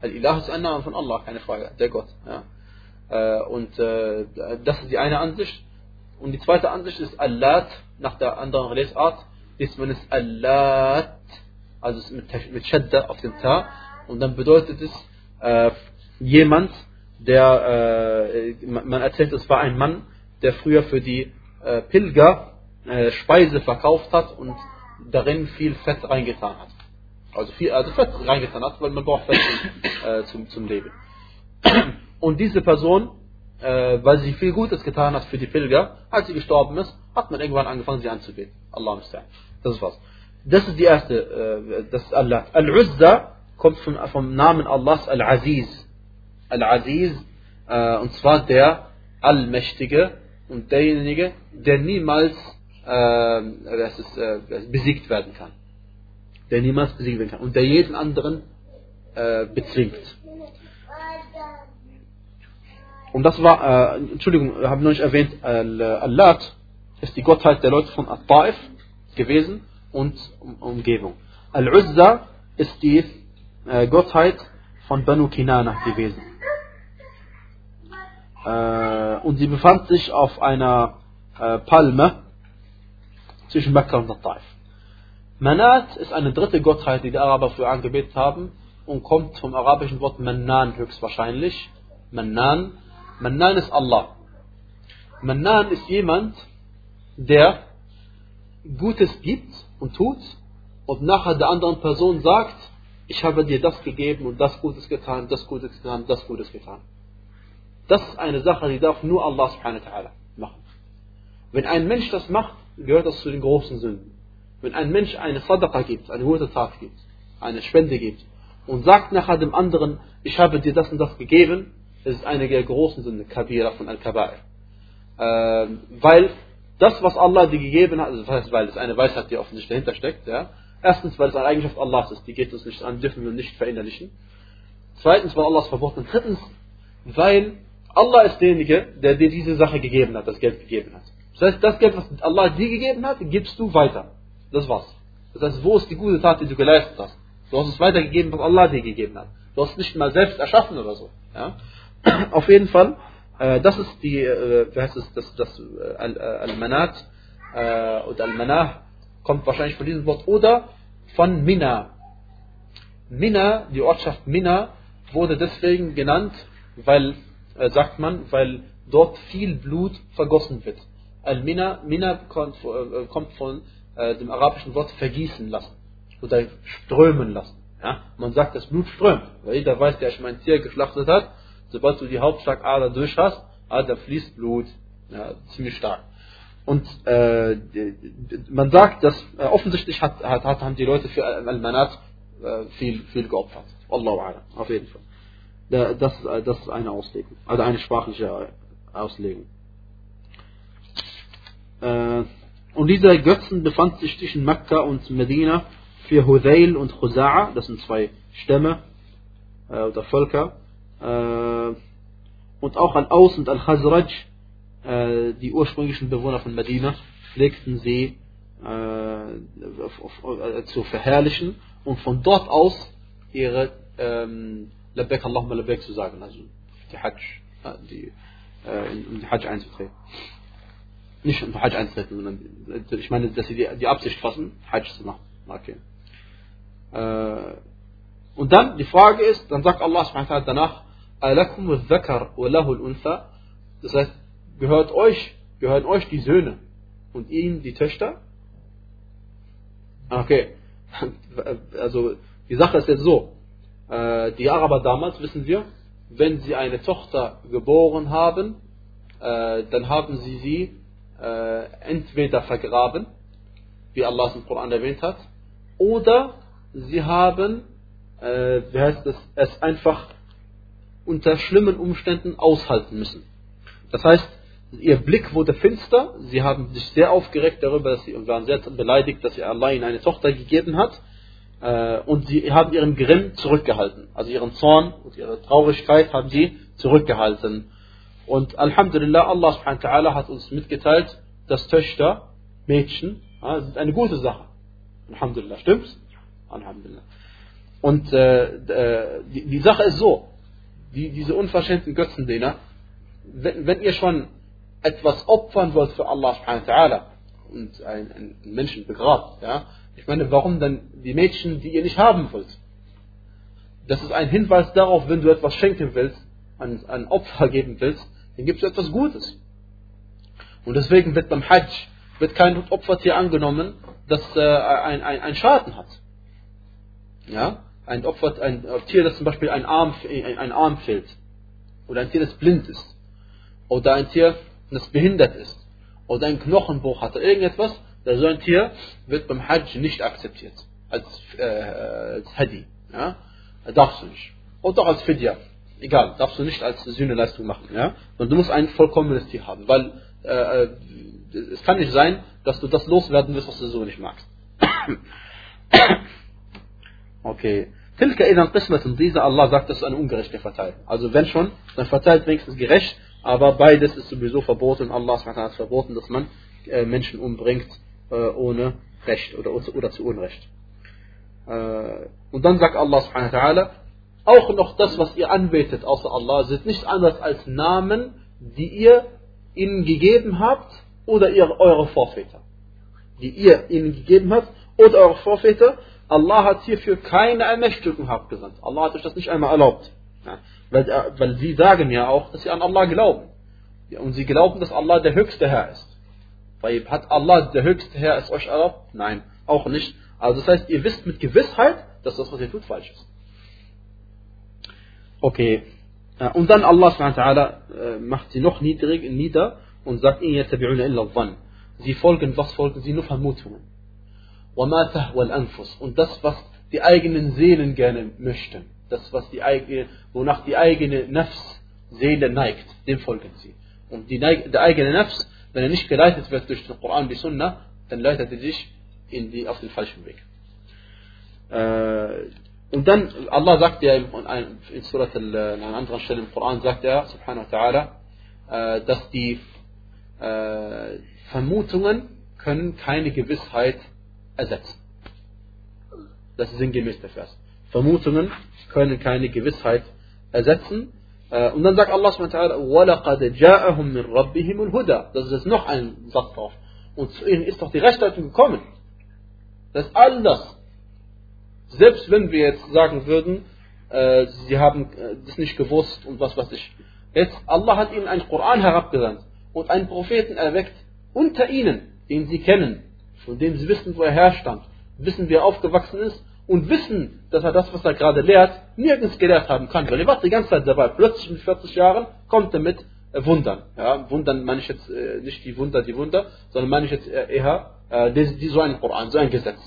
Al-Ilah ist ein Name von Allah, keine Frage, der Gott. Ja. Äh, und äh, das ist die eine Ansicht. Und die zweite Ansicht ist Allat, nach der anderen Lesart, ist man es Allat, also mit, mit Shadda auf dem Ta, und dann bedeutet es äh, jemand, der, äh, man erzählt, es war ein Mann, der früher für die äh, Pilger äh, Speise verkauft hat und darin viel Fett reingetan hat. Also viel, also Fett reingetan hat, weil man braucht Fett äh, zum, zum Leben. Und diese Person, äh, weil sie viel Gutes getan hat für die Pilger, als sie gestorben ist, hat man irgendwann angefangen, sie anzubeten. Allah musta'an. Das ist was. Das ist die erste, äh, das ist Allah. Al-Uzza kommt vom, vom Namen Allahs Al-Aziz. Al-Aziz, äh, und zwar der Allmächtige und derjenige, der niemals äh, das ist, äh, besiegt werden kann. Der niemals besiegt werden kann. Und der jeden anderen äh, bezwingt. Und das war, äh, Entschuldigung, habe noch nicht erwähnt, Al-Lat ist die Gottheit der Leute von At-Taif gewesen und um, Umgebung. Al-Uzza ist die äh, Gottheit von Banu Kinana gewesen. Äh, und sie befand sich auf einer äh, Palme zwischen Mekka und Taif. Manat ist eine dritte Gottheit, die die Araber früher angebetet haben und kommt vom arabischen Wort Mannan höchstwahrscheinlich. Mannan. Mannan ist Allah. Mannan ist jemand, der Gutes gibt und tut und nachher der anderen Person sagt, ich habe dir das gegeben und das Gutes getan, das Gutes getan, das Gutes getan. Das ist eine Sache, die darf nur Allah subhanahu wa ta'ala machen. Wenn ein Mensch das macht, gehört das zu den großen Sünden. Wenn ein Mensch eine Sadaqa gibt, eine gute Tat gibt, eine Spende gibt und sagt nachher dem anderen, ich habe dir das und das gegeben, das ist eine der großen Sünden, Kabira von Al-Kabair. Äh, weil das, was Allah dir gegeben hat, das heißt, weil es eine Weisheit, die offensichtlich dahinter steckt, ja, erstens, weil es eine Eigenschaft Allahs ist, die geht uns nicht an, dürfen wir nicht verinnerlichen. Zweitens, weil Allah es verboten Und drittens, weil Allah ist derjenige, der dir diese Sache gegeben hat, das Geld gegeben hat. Das heißt, das Geld, was Allah dir gegeben hat, gibst du weiter. Das war's. Das heißt, wo ist die gute Tat, die du geleistet hast? Du hast es weitergegeben, was Allah dir gegeben hat. Du hast es nicht mal selbst erschaffen oder so. Ja? Auf jeden Fall, äh, das ist die, äh, wie heißt es, das, das äh, Al-Manat äh, oder Al-Manah kommt wahrscheinlich von diesem Wort oder von Mina. Mina, die Ortschaft Mina, wurde deswegen genannt, weil, äh, sagt man, weil dort viel Blut vergossen wird. Al-Mina Mina kommt, äh, kommt von äh, dem arabischen Wort vergießen lassen oder strömen lassen. Ja? Man sagt, das Blut strömt, weil jeder weiß, der schon ein Tier geschlachtet hat, sobald du die Hauptschlagader durch hast, ah, da fließt Blut ja, ziemlich stark. Und äh, man sagt, dass äh, offensichtlich hat, hat, haben die Leute für Al-Manat äh, viel, viel geopfert. Allahu A'lam, auf jeden Fall. Das, äh, das ist eine Auslegung, also eine sprachliche Auslegung. Äh, und dieser Götzen befand sich zwischen Mekka und Medina für Hudayl und Khuza'a, das sind zwei Stämme äh, oder Völker. Äh, und auch Al-Aus und Al-Khazraj, äh, die ursprünglichen Bewohner von Medina, pflegten sie äh, zu verherrlichen und von dort aus ihre ähm, Labbaik Allahumma Labbaik zu sagen, also die Hajj, die, äh, in, die Hajj einzutreten. Nicht in Hajj einzutreten, sondern ich meine, dass sie die, die Absicht fassen, Hajj zu machen. Okay. Äh, und dann, die Frage ist, dann sagt Allah subhanahu danach, Alakum al-Dhakar wa lahu al-Untha. Das heißt, gehört euch, gehören euch die Söhne und ihnen die Töchter? Okay. Also, die Sache ist jetzt so. Äh, die Araber damals, wissen wir, wenn sie eine Tochter geboren haben, äh, dann haben sie sie äh, entweder vergraben, wie Allah es im Koran erwähnt hat, oder sie haben, wie heißt es, es einfach unter schlimmen Umständen aushalten müssen. Das heißt, ihr Blick wurde finster, sie haben sich sehr aufgeregt darüber, dass sie und waren sehr beleidigt, dass ihr Allah ihnen eine Tochter gegeben hat äh, und sie haben ihren Grimm zurückgehalten. Also ihren Zorn und ihre Traurigkeit haben sie zurückgehalten. Und Alhamdulillah, Allah subhanahu wa ta'ala hat uns mitgeteilt, dass Töchter, Mädchen, ja, sind eine gute Sache. Alhamdulillah, stimmt's? Alhamdulillah. Und äh, äh, die, die, Sache ist so, die, diese unverschämten Götzendiener, wenn, wenn ihr schon etwas opfern wollt für Allah subhanahu wa ta'ala und einen, einen Menschen begrabt, ja, ich meine, warum dann die Mädchen, die ihr nicht haben wollt? Das ist ein Hinweis darauf, wenn du etwas schenken willst, ein, ein Opfer geben willst, dann gibst du etwas Gutes. Und deswegen wird beim Hajj wird kein Opfertier angenommen, das äh, ein, ein, ein Schaden hat. Ja? Ein, Opfer, ein Tier, das zum Beispiel ein Arm, ein, ein Arm fehlt. Oder ein Tier, das blind ist. Oder ein Tier, das behindert ist. Oder ein Knochenbruch hat. Oder irgendetwas, so ein Tier wird beim Hajj nicht akzeptiert. Als, äh, als Hadi. Ja? Darfst du nicht. Und auch als Fidya. Egal, darfst du nicht als Sühneleistung machen. Ja? Und du musst ein vollkommenes Tier haben. Weil äh, äh, es kann nicht sein, dass du das loswerden wirst, was du so nicht magst. okay. Tilka idan qismatun, dieser Allah sagt, das ist eine ungerechte Verteilung. Also wenn schon, dann verteilt wenigstens gerecht, aber beides ist sowieso verboten. Allah hat verboten, dass man äh, Menschen umbringt äh, ohne Recht oder, oder zu Unrecht. Äh, und dann sagt Allah subhanahu wa ta'ala, auch noch das, was ihr anbetet außer Allah, sind nichts anderes als Namen, die ihr ihnen gegeben habt oder ihr, eure Vorväter. Die ihr ihnen gegeben habt oder eure Vorväter. Allah hat hierfür keine Ermächtigung abgesandt. Allah hat euch das nicht einmal erlaubt. Ja, weil, äh, weil sie sagen ja auch, dass sie an Allah glauben. Ja, und sie glauben, dass Allah der höchste Herr ist. Weil hat Allah der höchste Herr es euch erlaubt? Nein, auch nicht. Also das heißt, ihr wisst mit Gewissheit, dass das, was ihr tut, falsch ist. Okay. Und dann Allah äh, macht sie noch niedrig, nieder und sagt, Sie folgen, was folgen sie? Nur Vermutungen. Und das, was die eigenen Seelen gerne möchten, das, was die eigene, wonach die eigene Nafs, Seele neigt, dem folgen sie. Und die, der eigene Nafs wenn er nicht geleitet wird durch den Koran, die Sunna, dann leitet er sich in die, auf den falschen Weg. Äh, und dann, Allah sagt ja in, in Surat in einer anderen Stelle im Koran, sagt er, subhanahu wa ta'ala, äh, dass die äh, Vermutungen können keine Gewissheit ersetzen. Das ist sinngemäß der Vers. Vermutungen können keine Gewissheit ersetzen. Äh, und dann sagt Allah وَلَقَدْ جَاءَهُمْ مِنْ رَبِّهِمُ الْهُدَى Das ist jetzt noch ein Satz drauf. Und zu ihnen ist doch die Rechtleitung gekommen. Das ist all das. selbst wenn wir jetzt sagen würden, äh, sie haben äh, das nicht gewusst und was weiß ich. Jetzt, Allah hat ihnen einen Koran herabgesandt und einen Propheten erweckt unter ihnen, den sie kennen, von dem sie wissen, wo er herstammt, wissen, wie er aufgewachsen ist und wissen, dass er das, was er gerade lehrt, nirgends gelehrt haben kann. Weil er war die ganze Zeit dabei. Plötzlich mit 40 Jahren kommt er mit äh, Wundern. Ja, Wundern meine ich jetzt äh, nicht die Wunder, die Wunder, sondern meine ich jetzt eher die, die, so ein Koran, so ein Gesetz.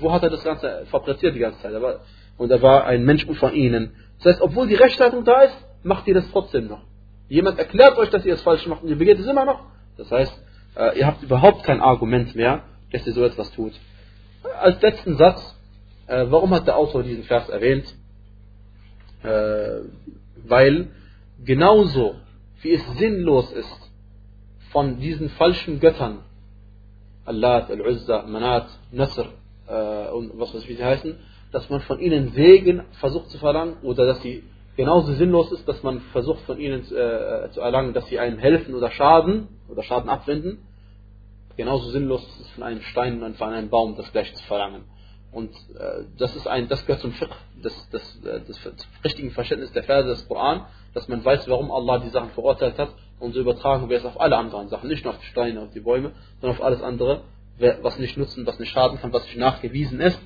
Wo hat er das Ganze fabriziert die ganze Zeit? Er war, und er war ein Mensch von ihnen. Das heißt, obwohl die Rechtsleitung da ist, macht ihr das trotzdem noch. Jemand erklärt euch, dass ihr es falsch macht und ihr begeht es immer noch. Das heißt, äh, ihr habt überhaupt kein Argument mehr, dass ihr so etwas tut. Als letzten Satz, äh, warum hat der Autor diesen Vers erwähnt? Äh, weil genauso wie es sinnlos ist, von diesen falschen Göttern, Allat, Al-Uzza, Manat, Nasr und was weiß ich, wie sie heißen, dass man von ihnen Segen versucht zu verlangen oder dass sie genauso sinnlos ist, dass man versucht von ihnen äh, zu erlangen, dass sie einem helfen oder schaden oder Schaden abwenden. Genauso sinnlos ist es von einem Stein und von einem Baum das gleiche zu verlangen. Und äh, das ist ein, das gehört zum Fiqh, das, das, äh, das, das richtigen Verständnis der Verse des Koran, dass man weiß, warum Allah die Sachen verurteilt hat und so übertragen wir es auf alle anderen Sachen, nicht nur auf die Steine und die Bäume, sondern auf alles andere, was nicht nutzen, was nicht schaden kann, was nicht nachgewiesen ist.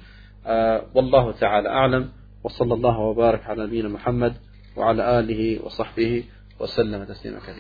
Äh, Wallahu ta'ala a'lam. وصلى الله وبارك على نبينا محمد وعلى آله وصحبه وسلم تسليما كثيرا